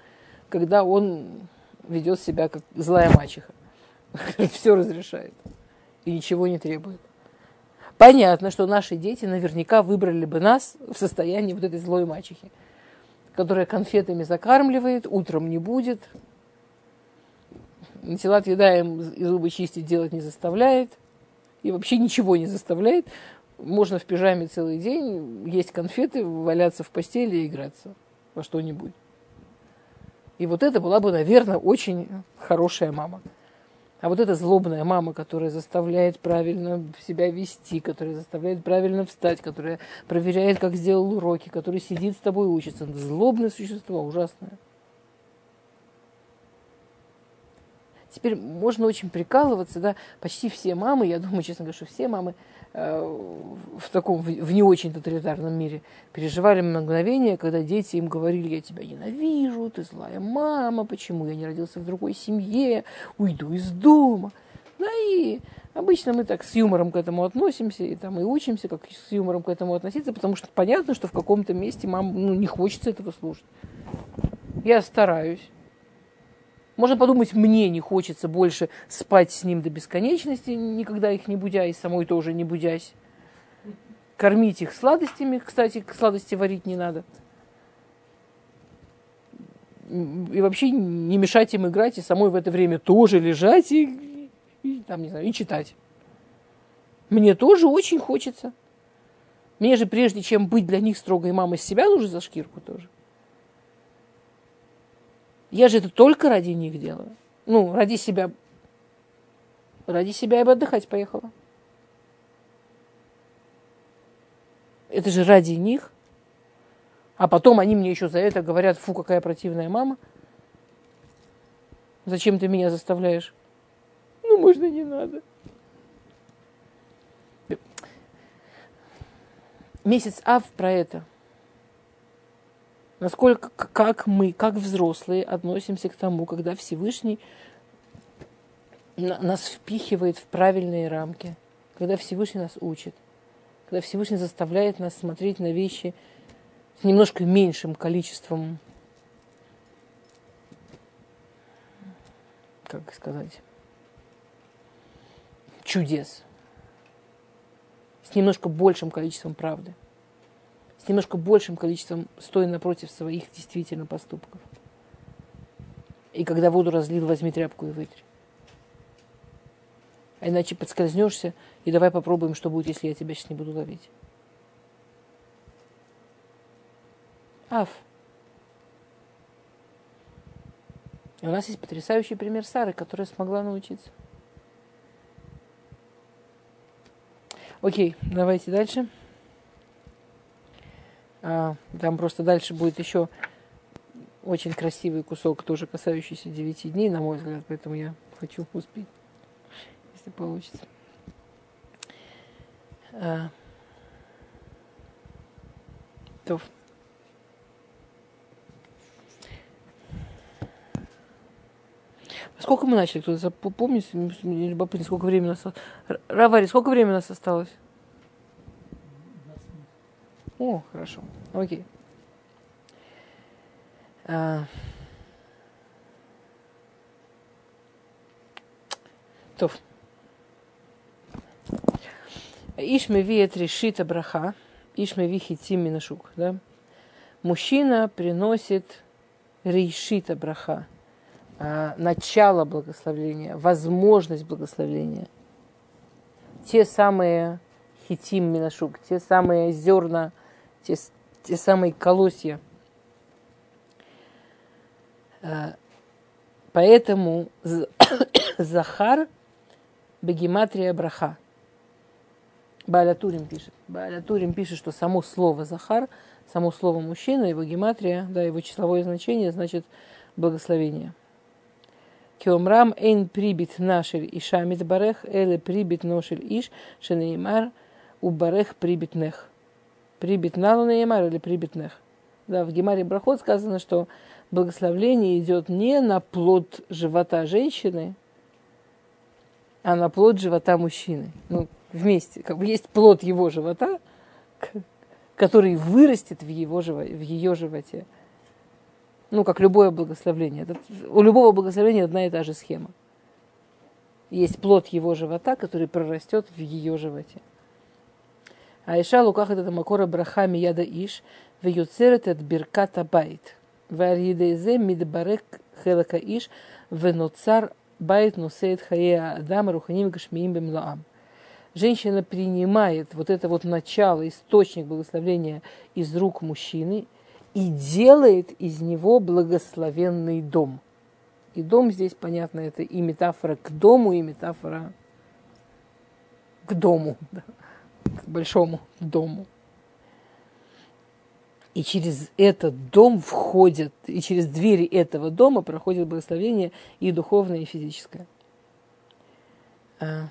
когда он ведет себя как злая мачеха. Все разрешает и ничего не требует. Понятно, что наши дети наверняка выбрали бы нас в состоянии вот этой злой мачехи, которая конфетами закармливает, утром не будет, тела отъедаем и зубы чистить делать не заставляет, и вообще ничего не заставляет. Можно в пижаме целый день есть конфеты, валяться в постели и играться во что-нибудь. И вот это была бы, наверное, очень хорошая мама. А вот эта злобная мама, которая заставляет правильно себя вести, которая заставляет правильно встать, которая проверяет, как сделал уроки, которая сидит с тобой и учится. Злобное существо, ужасное. Теперь можно очень прикалываться, да, почти все мамы, я думаю, честно говоря, что все мамы э, в таком, в не очень тоталитарном мире переживали мгновение, когда дети им говорили, я тебя ненавижу, ты злая мама, почему я не родился в другой семье, уйду из дома. Да и обычно мы так с юмором к этому относимся, и там и учимся, как с юмором к этому относиться, потому что понятно, что в каком-то месте мам ну, не хочется этого слушать. Я стараюсь. Можно подумать, мне не хочется больше спать с ним до бесконечности, никогда их не будя, самой тоже не будясь. Кормить их сладостями, кстати, сладости варить не надо. И вообще не мешать им играть, и самой в это время тоже лежать и, и, там, не знаю, и читать. Мне тоже очень хочется. Мне же прежде чем быть для них строгой мамой, себя нужно за шкирку тоже. Я же это только ради них делаю. Ну, ради себя. Ради себя я бы отдыхать поехала. Это же ради них. А потом они мне еще за это говорят, фу, какая противная мама. Зачем ты меня заставляешь? Ну, можно не надо. Месяц Ав про это – Насколько, как мы, как взрослые, относимся к тому, когда Всевышний нас впихивает в правильные рамки, когда Всевышний нас учит, когда Всевышний заставляет нас смотреть на вещи с немножко меньшим количеством, как сказать, чудес, с немножко большим количеством правды с немножко большим количеством, стоя напротив своих действительно поступков. И когда воду разлил, возьми тряпку и вытри. А иначе подскользнешься, и давай попробуем, что будет, если я тебя сейчас не буду ловить. Аф. И у нас есть потрясающий пример Сары, которая смогла научиться. Окей, давайте дальше. А, там просто дальше будет еще очень красивый кусок, тоже касающийся 9 дней, на мой взгляд, поэтому я хочу успеть, если получится. А, то. Сколько мы начали? Кто-то помнит? Мне любопытно, сколько времени у нас? Равари, сколько времени у нас осталось? О, хорошо. Окей. А... То. Ишмеви решит браха. Ишмеви хитим минашук. Да? Мужчина приносит решита браха. а, начало благословления, возможность благословления. Те самые хитим минашук, те самые зерна, те, те самые колосья. А, поэтому Захар Бегематрия Браха. Балятурим пишет. Балятурим пишет, что само слово Захар, само слово мужчина, его гематрия, да, его числовое значение, значит благословение. Киомрам эйн прибит нашель иша барех, эле прибит ношель иш, шенеймар барех прибит нех. Прибит налу неймар или прибит нех. Да, в Гемаре Брахот сказано, что благословление идет не на плод живота женщины, а на плод живота мужчины. Ну, вместе. Как бы есть плод его живота, который вырастет в, его, в ее животе ну, как любое благословление. У любого благословения одна и та же схема. Есть плод его живота, который прорастет в ее животе. האישה לוקחת את מקור הברכה מיד האיש, ויוצרת את ברכת הבית. ועל ידי זה מתברך חלק האיש, ונוצר בית נושא את חיי אדם רוחניים גשמיים במלואם. Женщина принимает вот это вот начало, источник благословения из рук мужчины – и делает из него благословенный дом. И дом здесь, понятно, это и метафора к дому, и метафора к дому, да, к большому дому. И через этот дом входит, и через двери этого дома проходит благословение и духовное, и физическое. А.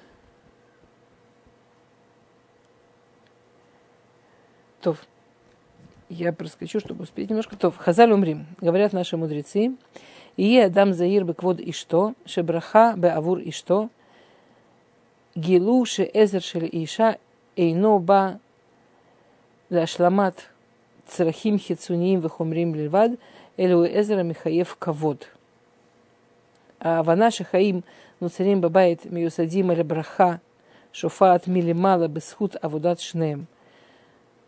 То я проскочу, чтобы успеть немножко. То, Хазаль умрим, говорят наши мудрецы. И Адам Заир беквод и что, шебраха бе авур и что, гилу ше эзер шель иша эйно ба להשלמת צרכים חיצוניים וחומריים בלבד, אלו עזר המחייב כבוד. ההבנה שחיים נוצרים בבית מיוסדים על הברכה שופעת מלמעלה בזכות עבודת שניהם –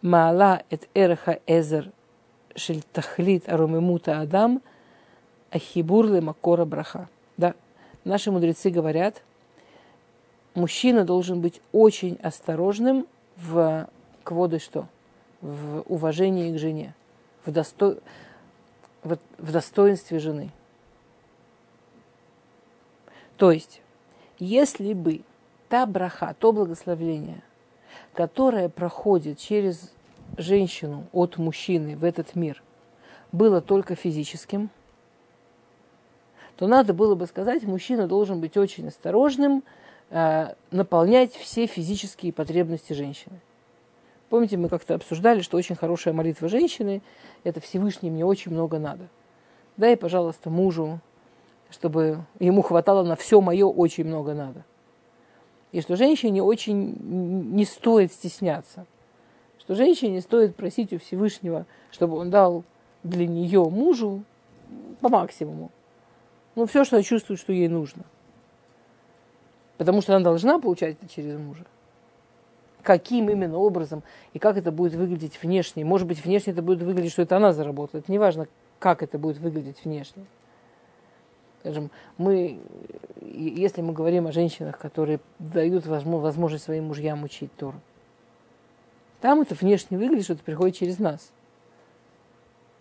מעלה את ערך העזר של תכלית הרוממות האדם, החיבור למקור הברכה. Да, наши мудрецы говорят, мужчина должен быть очень осторожным в кводы что? В уважении к жене, в, досто... в, в достоинстве жены. То есть, если бы та браха, то благословление, которое проходит через женщину от мужчины в этот мир, было только физическим, то надо было бы сказать, мужчина должен быть очень осторожным, наполнять все физические потребности женщины. Помните, мы как-то обсуждали, что очень хорошая молитва женщины – это Всевышний мне очень много надо. Дай, пожалуйста, мужу, чтобы ему хватало на все мое очень много надо. И что женщине очень не стоит стесняться. Что женщине стоит просить у Всевышнего, чтобы он дал для нее мужу по максимуму. Ну, все, что чувствует, что ей нужно. Потому что она должна получать это через мужа. Каким именно образом и как это будет выглядеть внешне. Может быть, внешне это будет выглядеть, что это она заработала. Это не важно, как это будет выглядеть внешне. Скажем, мы, если мы говорим о женщинах, которые дают возможность своим мужьям учить Тору, там это внешне выглядит, что это приходит через нас.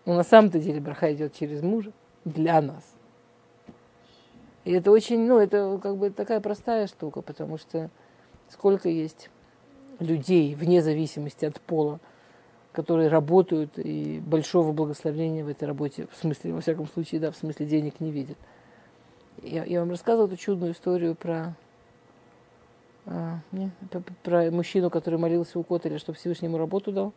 Но на самом-то деле браха идет через мужа для нас. И это очень, ну, это как бы такая простая штука, потому что сколько есть людей, вне зависимости от пола, которые работают и большого благословения в этой работе, в смысле, во всяком случае, да, в смысле денег не видят. Я, я вам рассказывала эту чудную историю про, а, не, про, про мужчину, который молился у Котеля, чтобы Всевышнему работу дал.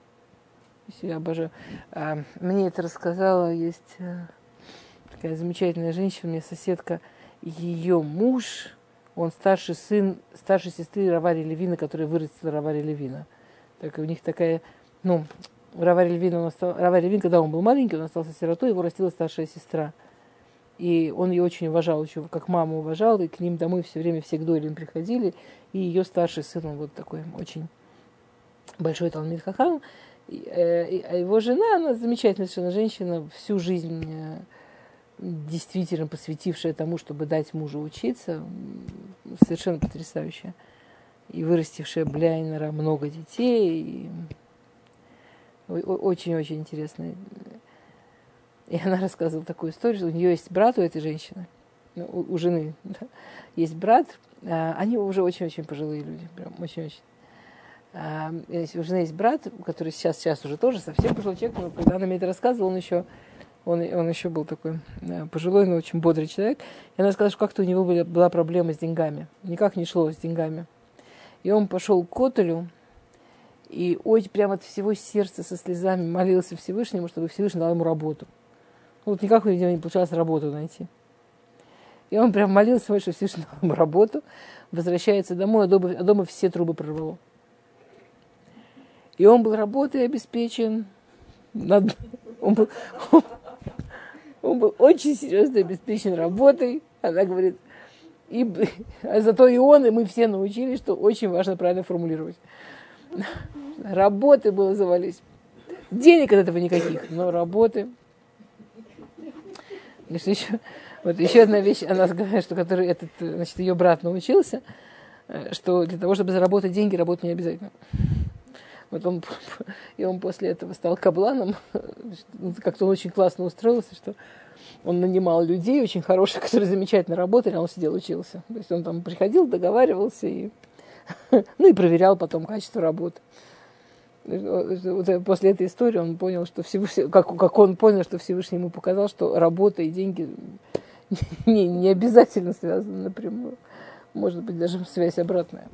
Я обожаю. А, мне это рассказала, есть а, такая замечательная женщина, у меня соседка, ее муж, он старший сын старшей сестры Равари Левина, которая вырастила Равари Левина. Так, у них такая, ну, Равари Левин, он остал, Равари Левин, когда он был маленький, он остался сиротой, его растила старшая сестра. И он ее очень уважал, еще как маму уважал, и к ним домой все время все к Дойлин приходили. И ее старший сын, он вот такой очень большой Талмит Хахам. Э, а его жена, она замечательная совершенно женщина, всю жизнь э, действительно посвятившая тому, чтобы дать мужу учиться, совершенно потрясающая. И вырастившая Бляйнера много детей. Очень-очень интересная. И она рассказывала такую историю, что у нее есть брат у этой женщины, ну, у, жены, да, есть брат, а, они уже очень-очень пожилые люди, прям очень-очень. А, у жены есть брат, который сейчас, сейчас уже тоже совсем пожилой человек, но когда она мне это рассказывала, он еще он, он еще был такой да, пожилой, но очень бодрый человек. И она сказала, что как-то у него были, была проблема с деньгами. Никак не шло с деньгами. И он пошел к Котелю и очень прямо от всего сердца со слезами молился Всевышнему, чтобы Всевышний дал ему работу. Вот никак у него не получалось работу найти. И он прям молился, что Всевышний дал ему работу, возвращается домой, а дома, а дома все трубы прорвало. И он был работой обеспечен, над... он, был, был очень серьезно обеспечен работой. Она говорит, и, а зато и он, и мы все научились, что очень важно правильно формулировать. Работы было завались. Денег от этого никаких, но работы. Еще, вот еще одна вещь, она говорит, что который этот, значит, ее брат научился, э, что для того, чтобы заработать деньги, работать не обязательно. Вот он, и он после этого стал кабланом. Как-то он очень классно устроился, что он нанимал людей очень хороших, которые замечательно работали, а он сидел учился. То есть он там приходил, договаривался и, ну, и проверял потом качество работы. После этой истории он понял, что Всевышний, как, как он понял, что Всевышний ему показал, что работа и деньги не, не обязательно связаны напрямую. Может быть, даже связь обратная.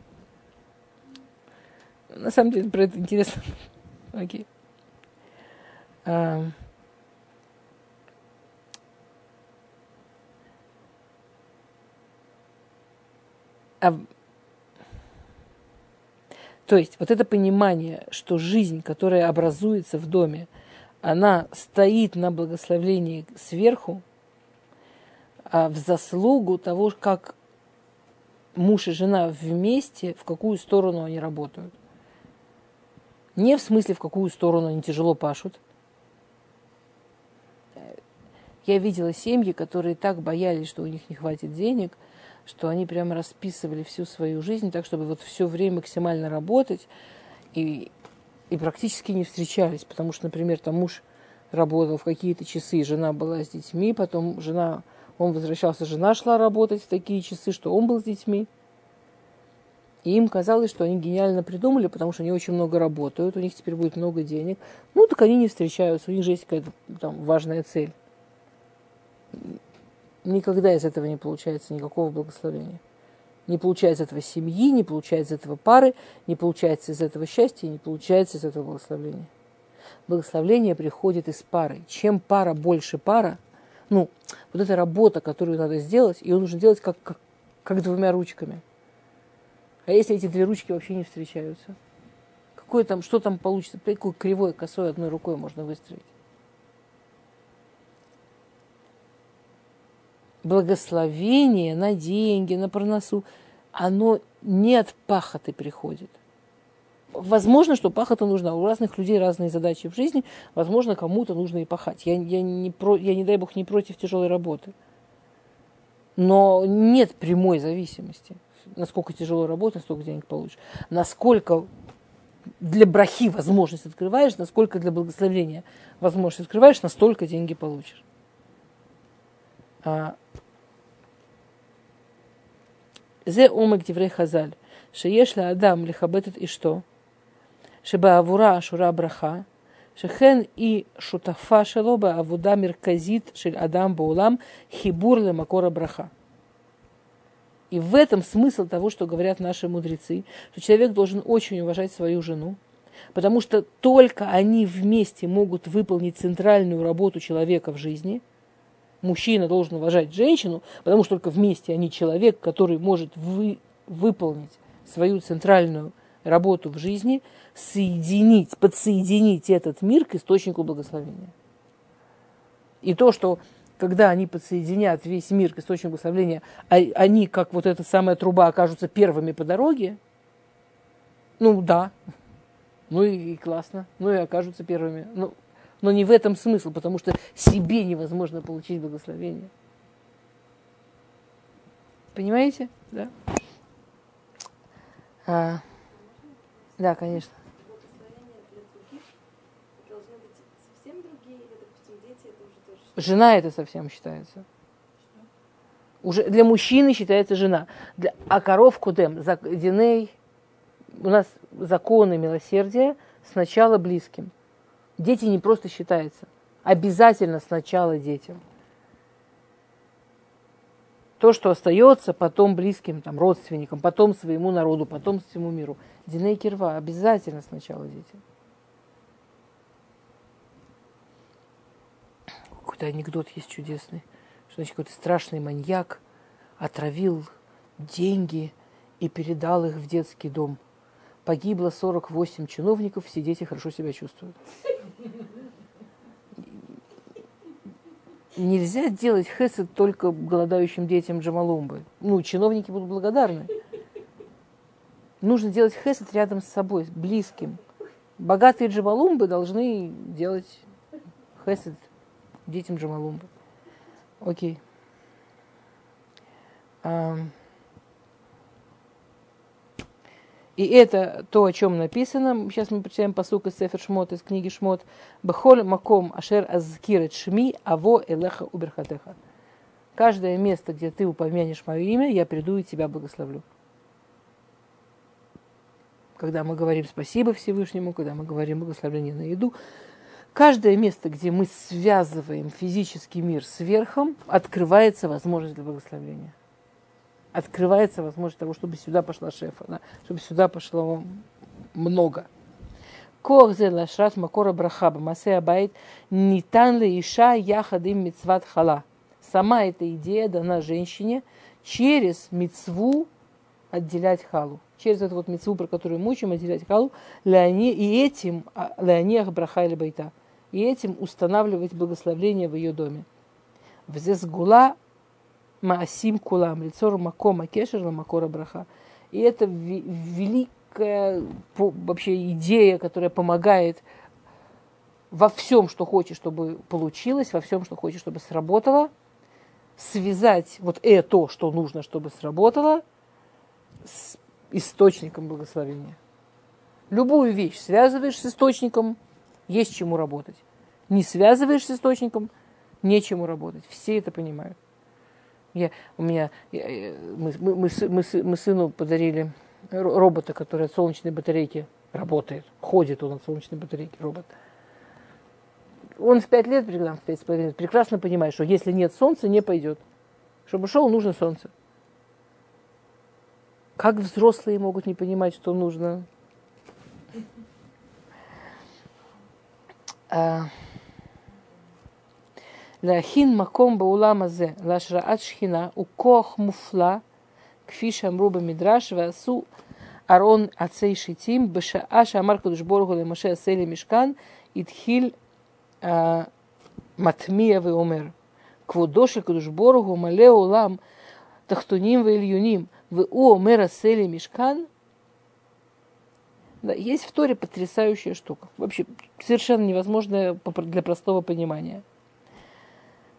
На самом деле, про это интересно. Окей. А, а, то есть вот это понимание, что жизнь, которая образуется в доме, она стоит на благословении сверху, а в заслугу того, как муж и жена вместе, в какую сторону они работают. Не в смысле, в какую сторону они тяжело пашут. Я видела семьи, которые так боялись, что у них не хватит денег, что они прямо расписывали всю свою жизнь так, чтобы вот все время максимально работать и, и практически не встречались. Потому что, например, там муж работал в какие-то часы, жена была с детьми, потом жена, он возвращался, жена шла работать в такие часы, что он был с детьми. И им казалось, что они гениально придумали, потому что они очень много работают, у них теперь будет много денег. Ну, так они не встречаются, у них же есть какая-то там важная цель. Никогда из этого не получается никакого благословения. Не получается из этого семьи, не получается из этого пары, не получается из этого счастья, не получается из этого благословения. Благословление приходит из пары. Чем пара больше пара, ну, вот эта работа, которую надо сделать, ее нужно делать как, как, как двумя ручками – а если эти две ручки вообще не встречаются? Какое там, что там получится? Какой кривой, косой одной рукой можно выстроить? Благословение на деньги, на проносу, оно не от пахоты приходит. Возможно, что пахота нужна. У разных людей разные задачи в жизни. Возможно, кому-то нужно и пахать. Я, я, не про, я, не дай бог, не против тяжелой работы. Но нет прямой зависимости насколько тяжело работать, столько денег получишь. Насколько для брахи возможность открываешь, насколько для благословения возможность открываешь, настолько деньги получишь. Зе омек диврей хазаль. שיש לאדם לכבד את אשתו, שבעבורה אשורה ברכה, שכן היא שותפה שלו בעבודה מרכזית של אדם בעולם, חיבור למקור הברכה. И в этом смысл того, что говорят наши мудрецы, что человек должен очень уважать свою жену, потому что только они вместе могут выполнить центральную работу человека в жизни. Мужчина должен уважать женщину, потому что только вместе они человек, который может вы, выполнить свою центральную работу в жизни, соединить, подсоединить этот мир к источнику благословения. И то, что когда они подсоединят весь мир к источнику благословения, а они, как вот эта самая труба, окажутся первыми по дороге, ну да, ну и, и классно, ну и окажутся первыми. Ну, Но не в этом смысл, потому что себе невозможно получить благословение. Понимаете? Да? А, да, конечно. Жена это совсем считается. Уже для мужчины считается жена. Для, а коров кудем, диней, у нас законы милосердия сначала близким. Дети не просто считаются. Обязательно сначала детям. То, что остается, потом близким, там, родственникам, потом своему народу, потом всему миру. Диней кирва обязательно сначала детям. Какой-то анекдот есть чудесный, что значит какой-то страшный маньяк отравил деньги и передал их в детский дом. Погибло 48 чиновников, все дети хорошо себя чувствуют. Нельзя делать хесед только голодающим детям Джамалумбы. Ну, чиновники будут благодарны. Нужно делать хесед рядом с собой, с близким. Богатые Джамалумбы должны делать хесед детям Джамалумбы. Окей. И это то, о чем написано. Сейчас мы прочитаем посук из Сефер Шмот, из книги Шмот. Бехоль маком ашер азкирет шми аво элеха уберхатеха. Каждое место, где ты упомянешь мое имя, я приду и тебя благословлю. Когда мы говорим спасибо Всевышнему, когда мы говорим благословение на еду, каждое место, где мы связываем физический мир с верхом, открывается возможность для благословения открывается возможность того, чтобы сюда пошла шефа, чтобы сюда пошло много. Кохзе макора брахаба масе абайт нитан ли иша яхадим мицват хала. Сама эта идея дана женщине через мицву отделять халу. Через эту вот мицву, про которую мы учим, отделять халу, леони, и этим, а, леониах браха или байта, и этим устанавливать благословление в ее доме. Взесгула Маасим Кулам, лицо Макома Кешер Макора Браха. И это великая вообще идея, которая помогает во всем, что хочешь, чтобы получилось, во всем, что хочешь, чтобы сработало, связать вот это, что нужно, чтобы сработало, с источником благословения. Любую вещь связываешь с источником, есть чему работать. Не связываешь с источником, нечему работать. Все это понимают. Я, у меня, я, мы, мы, мы, мы, мы сыну подарили робота, который от солнечной батарейки работает. Ходит он от солнечной батарейки, робот. Он в пять лет, в пять с прекрасно понимает, что если нет солнца, не пойдет. Чтобы шел, нужно солнце. Как взрослые могут не понимать, что нужно? להכין מקום בעולם הזה להשראת שכינה הוא כוח מופלא, כפי שאמרו במדרש, ועשו ארון עצי שיטים, בשעה שאמר קדוש ברוך הוא למשה עשה לי משכן, התחיל uh, מטמיע ואומר, כבודו של קדוש ברוך הוא מלא עולם תחתונים ועליונים, והוא אומר עשה לי משכן, да, есть в Торе потрясающая штука. Вообще, совершенно невозможная для простого понимания –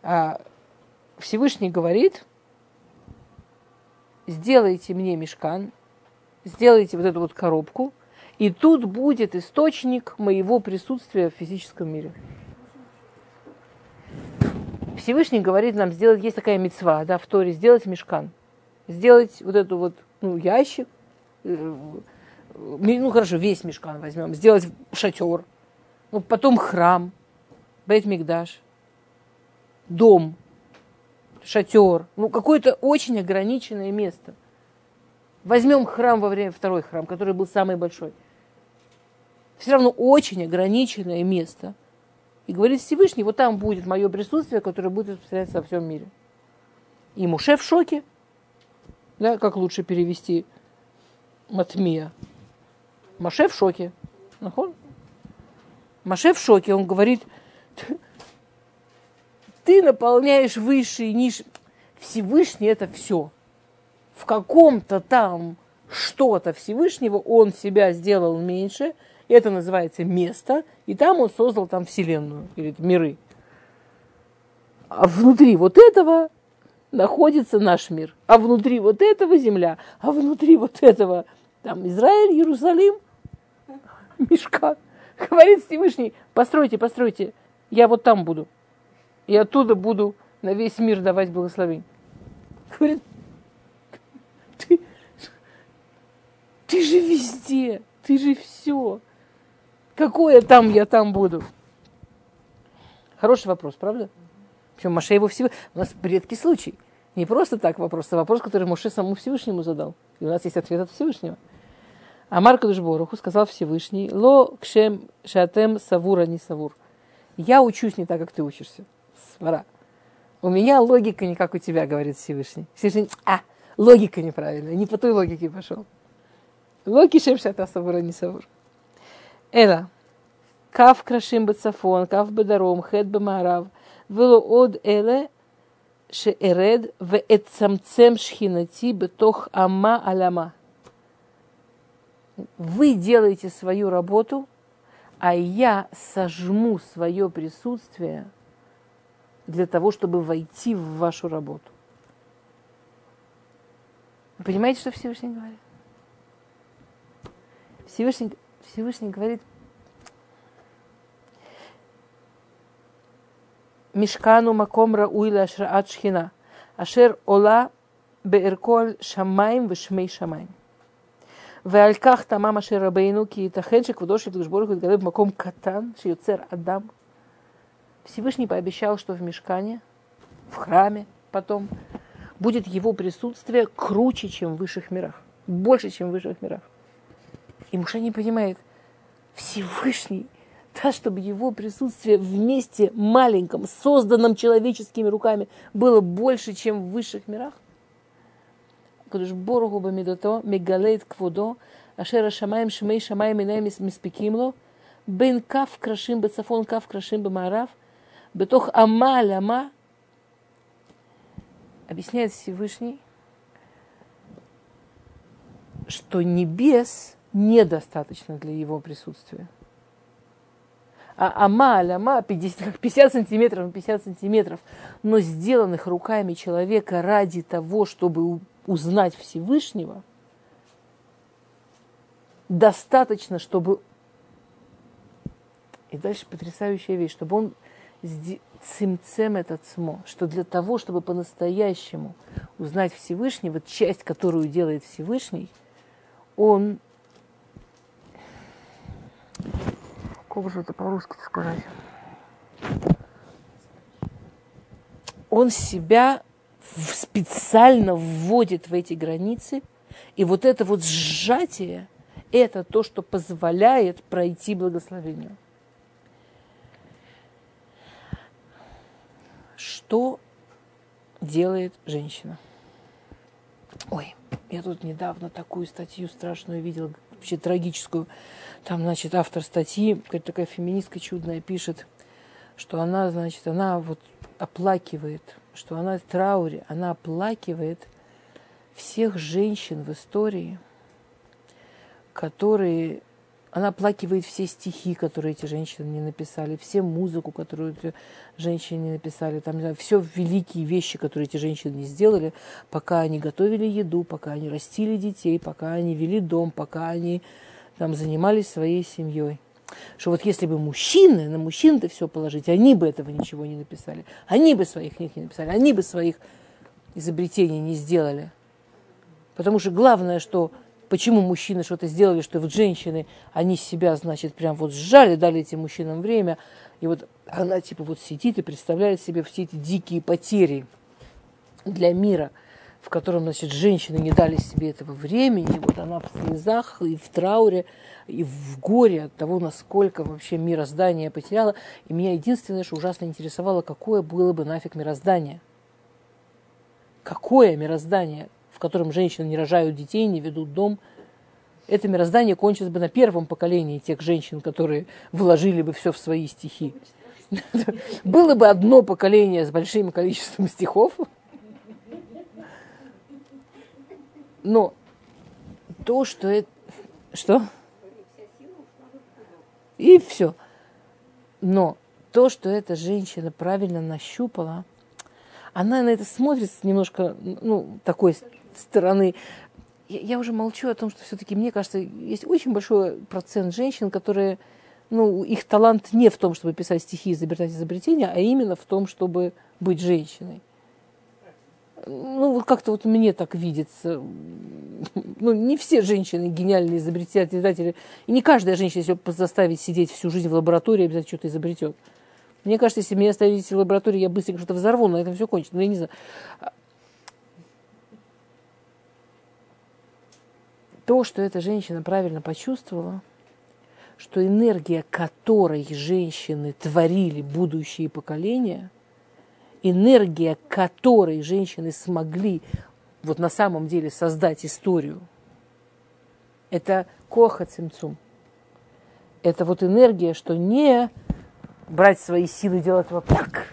а Всевышний говорит, сделайте мне мешкан, сделайте вот эту вот коробку, и тут будет источник моего присутствия в физическом мире. Всевышний говорит нам сделать, есть такая мецва, да, в Торе, сделать мешкан, сделать вот эту вот, ну, ящик, э, ну, хорошо, весь мешкан возьмем, сделать шатер, ну, потом храм, Бейт Мигдаш – дом, шатер, ну какое-то очень ограниченное место. Возьмем храм во время, второй храм, который был самый большой. Все равно очень ограниченное место. И говорит Всевышний, вот там будет мое присутствие, которое будет распространяться во всем мире. И Муше в шоке. Да, как лучше перевести Матмия? Маше в шоке. Маше в шоке. Он говорит, ты наполняешь высшие ниши. Всевышний это все. В каком-то там что-то Всевышнего он себя сделал меньше Это называется место, и там он создал там вселенную, или миры. А внутри вот этого находится наш мир. А внутри вот этого земля, а внутри вот этого там Израиль, Иерусалим, мешка. Говорит Всевышний, постройте, постройте, я вот там буду. И оттуда буду на весь мир давать благословение. Говорит, ты, ты же везде, ты же все. Какое там я там буду? Хороший вопрос, правда? Причем Маше его всего... У нас редкий случай. Не просто так вопрос, а вопрос, который Моше самому Всевышнему задал. И у нас есть ответ от Всевышнего. А Амар Кадышборуху сказал Всевышний, ло кшем шатем савура не савур. Я учусь не так, как ты учишься. Свара. У меня логика не как у тебя, говорит Всевышний. Всевышний, а, логика неправильная, не по той логике пошел. Логи шем шата савура не савур. Эла. Кав крашим бы бацафон, кав бедаром, бы бамарав. Вело од эле ше эред ве эцамцем шхинати бетох ама аляма. Вы делаете свою работу, а я сожму свое присутствие для того, чтобы войти в вашу работу. Вы понимаете, что Всевышний говорит? Всевышний, Всевышний говорит, Мешкану макомра уйла ашра ашхина, ашер ола беэрколь шамаем вешмей Шамайм. ועל כך תמה משה רבינו, כי ייתכן שכבודו של קדוש ברוך הוא יתגלה במקום קטן שיוצר אדם. Всевышний пообещал, что в мешкане, в храме потом, будет его присутствие круче, чем в высших мирах. Больше, чем в высших мирах. И Муша не понимает, Всевышний да, чтобы его присутствие в месте маленьком, созданном человеческими руками, было больше, чем в высших мирах? הקדוש ברוך הוא במידתו מגלה את כבודו, אשר השמיים שמי שמיים עיניים מספיקים לו, בין כף קרשים בצפון, כף קרשים במערב, בתוך אמה על אמה, объясняет Всевышний, что небес недостаточно для его присутствия а, ама, ама, 50, 50 сантиметров на 50 сантиметров, но сделанных руками человека ради того, чтобы узнать Всевышнего, достаточно, чтобы... И дальше потрясающая вещь, чтобы он цимцем этот смо, что для того, чтобы по-настоящему узнать Всевышнего, часть, которую делает Всевышний, он как же это по-русски сказать? Он себя специально вводит в эти границы, и вот это вот сжатие, это то, что позволяет пройти благословению. Что делает женщина? Ой, я тут недавно такую статью страшную видела, вообще трагическую. Там, значит, автор статьи, какая-то такая феминистка чудная, пишет, что она, значит, она вот оплакивает, что она в трауре, она оплакивает всех женщин в истории, которые она оплакивает все стихи, которые эти женщины не написали, все музыку, которую эти женщины не написали, там, не знаю, все великие вещи, которые эти женщины не сделали, пока они готовили еду, пока они растили детей, пока они вели дом, пока они там занимались своей семьей. Что вот если бы мужчины, на мужчин-то все положить, они бы этого ничего не написали, они бы своих книг не написали, они бы своих изобретений не сделали. Потому что главное, что почему мужчины что-то сделали, что вот женщины, они себя, значит, прям вот сжали, дали этим мужчинам время, и вот она типа вот сидит и представляет себе все эти дикие потери для мира, в котором, значит, женщины не дали себе этого времени, вот она в слезах и в трауре, и в горе от того, насколько вообще мироздание потеряло. И меня единственное, что ужасно интересовало, какое было бы нафиг мироздание. Какое мироздание? в котором женщины не рожают детей, не ведут дом, это мироздание кончилось бы на первом поколении тех женщин, которые вложили бы все в свои стихи. Было бы одно поколение с большим количеством стихов, но то, что это... Что? И все. Но то, что эта женщина правильно нащупала, она на это смотрит немножко, ну, такой стороны. Я, я уже молчу о том, что все-таки, мне кажется, есть очень большой процент женщин, которые, ну, их талант не в том, чтобы писать стихи и изобретать изобретения, а именно в том, чтобы быть женщиной. Ну, вот как-то вот мне так видится. Ну, не все женщины гениальные изобретатели. И не каждая женщина, если заставить сидеть всю жизнь в лаборатории, обязательно что-то изобретет. Мне кажется, если меня оставить в лаборатории, я быстренько что-то взорву, на этом все кончится. Но я не знаю. То, что эта женщина правильно почувствовала, что энергия которой женщины творили будущие поколения, энергия которой женщины смогли вот на самом деле создать историю, это коха цимцум. Это вот энергия, что не брать свои силы, делать вот так,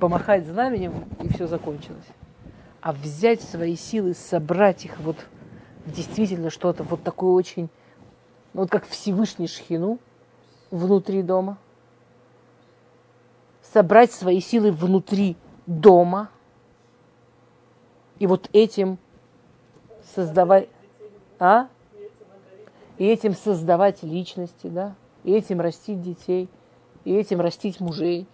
помахать знаменем, и все закончилось. А взять свои силы, собрать их вот действительно что-то вот такое очень, вот как Всевышний Шхину внутри дома собрать свои силы внутри дома и вот этим создавать, а? И этим создавать личности, да? И этим растить детей, и этим растить мужей,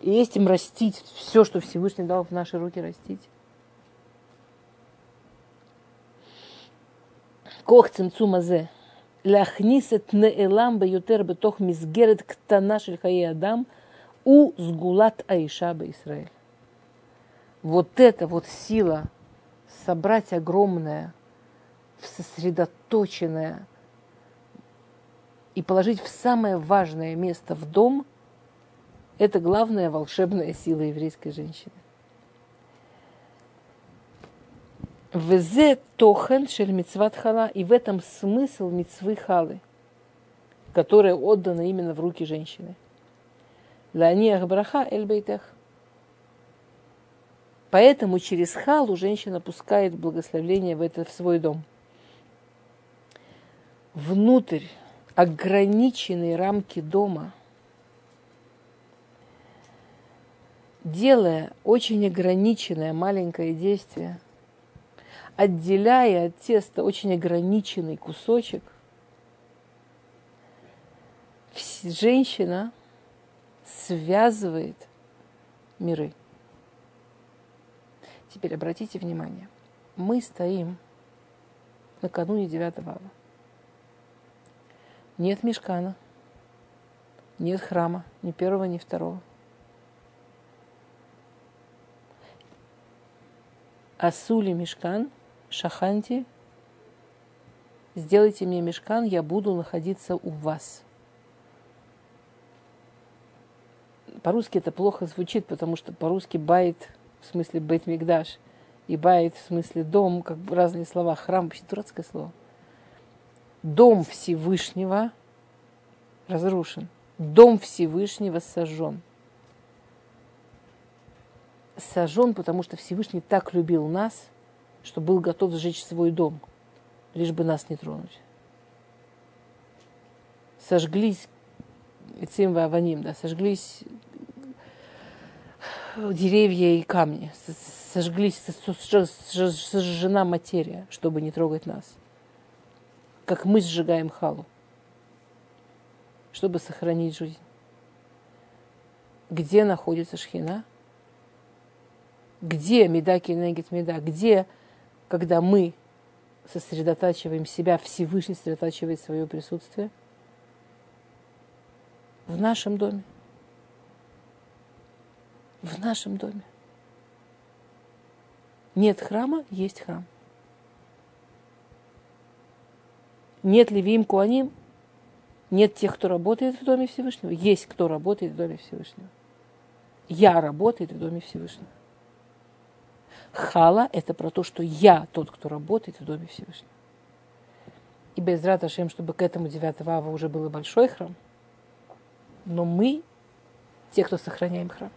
и этим растить все, что Всевышний дал в наши руки растить. Кох цимцу мазе – להכניס את נעלם ביותר בתוך מסגרת קטנה של חיי אדם, הוא סגולת האישה בישראל. Вот эта вот сила собрать огромное, сосредоточенное, и положить в самое важное место в дом, это главная волшебная сила еврейской женщины. Везе тохен шель мицват хала, и в этом смысл мицвы халы, которая отдана именно в руки женщины. Ланиях браха эль бейтех. Поэтому через халу женщина пускает благословление в, это, в свой дом. Внутрь ограниченные рамки дома, делая очень ограниченное маленькое действие, отделяя от теста очень ограниченный кусочек, женщина связывает миры. Теперь обратите внимание, мы стоим накануне 9 ава. Нет мешкана, нет храма, ни первого, ни второго. Асули мешкан, шаханти, сделайте мне мешкан, я буду находиться у вас. По-русски это плохо звучит, потому что по-русски байт в смысле бейт мигдаш и байт в смысле дом, как разные слова. Храм вообще дурацкое слово дом Всевышнего разрушен, дом Всевышнего сожжен. Сожжен, потому что Всевышний так любил нас, что был готов сжечь свой дом, лишь бы нас не тронуть. Сожглись Цим Аваним, да, сожглись деревья и камни, сожглись, сожжена материя, чтобы не трогать нас как мы сжигаем халу, чтобы сохранить жизнь. Где находится шхина? Где меда кинегит меда? Где, когда мы сосредотачиваем себя, Всевышний сосредотачивает свое присутствие? В нашем доме. В нашем доме. Нет храма, есть храм. Нет ли Вим Куаним? Нет тех, кто работает в Доме Всевышнего? Есть кто работает в Доме Всевышнего. Я работаю в Доме Всевышнего. Хала – это про то, что я тот, кто работает в Доме Всевышнего. И без Раташем, чтобы к этому 9 ава уже был большой храм. Но мы те, кто сохраняем храм.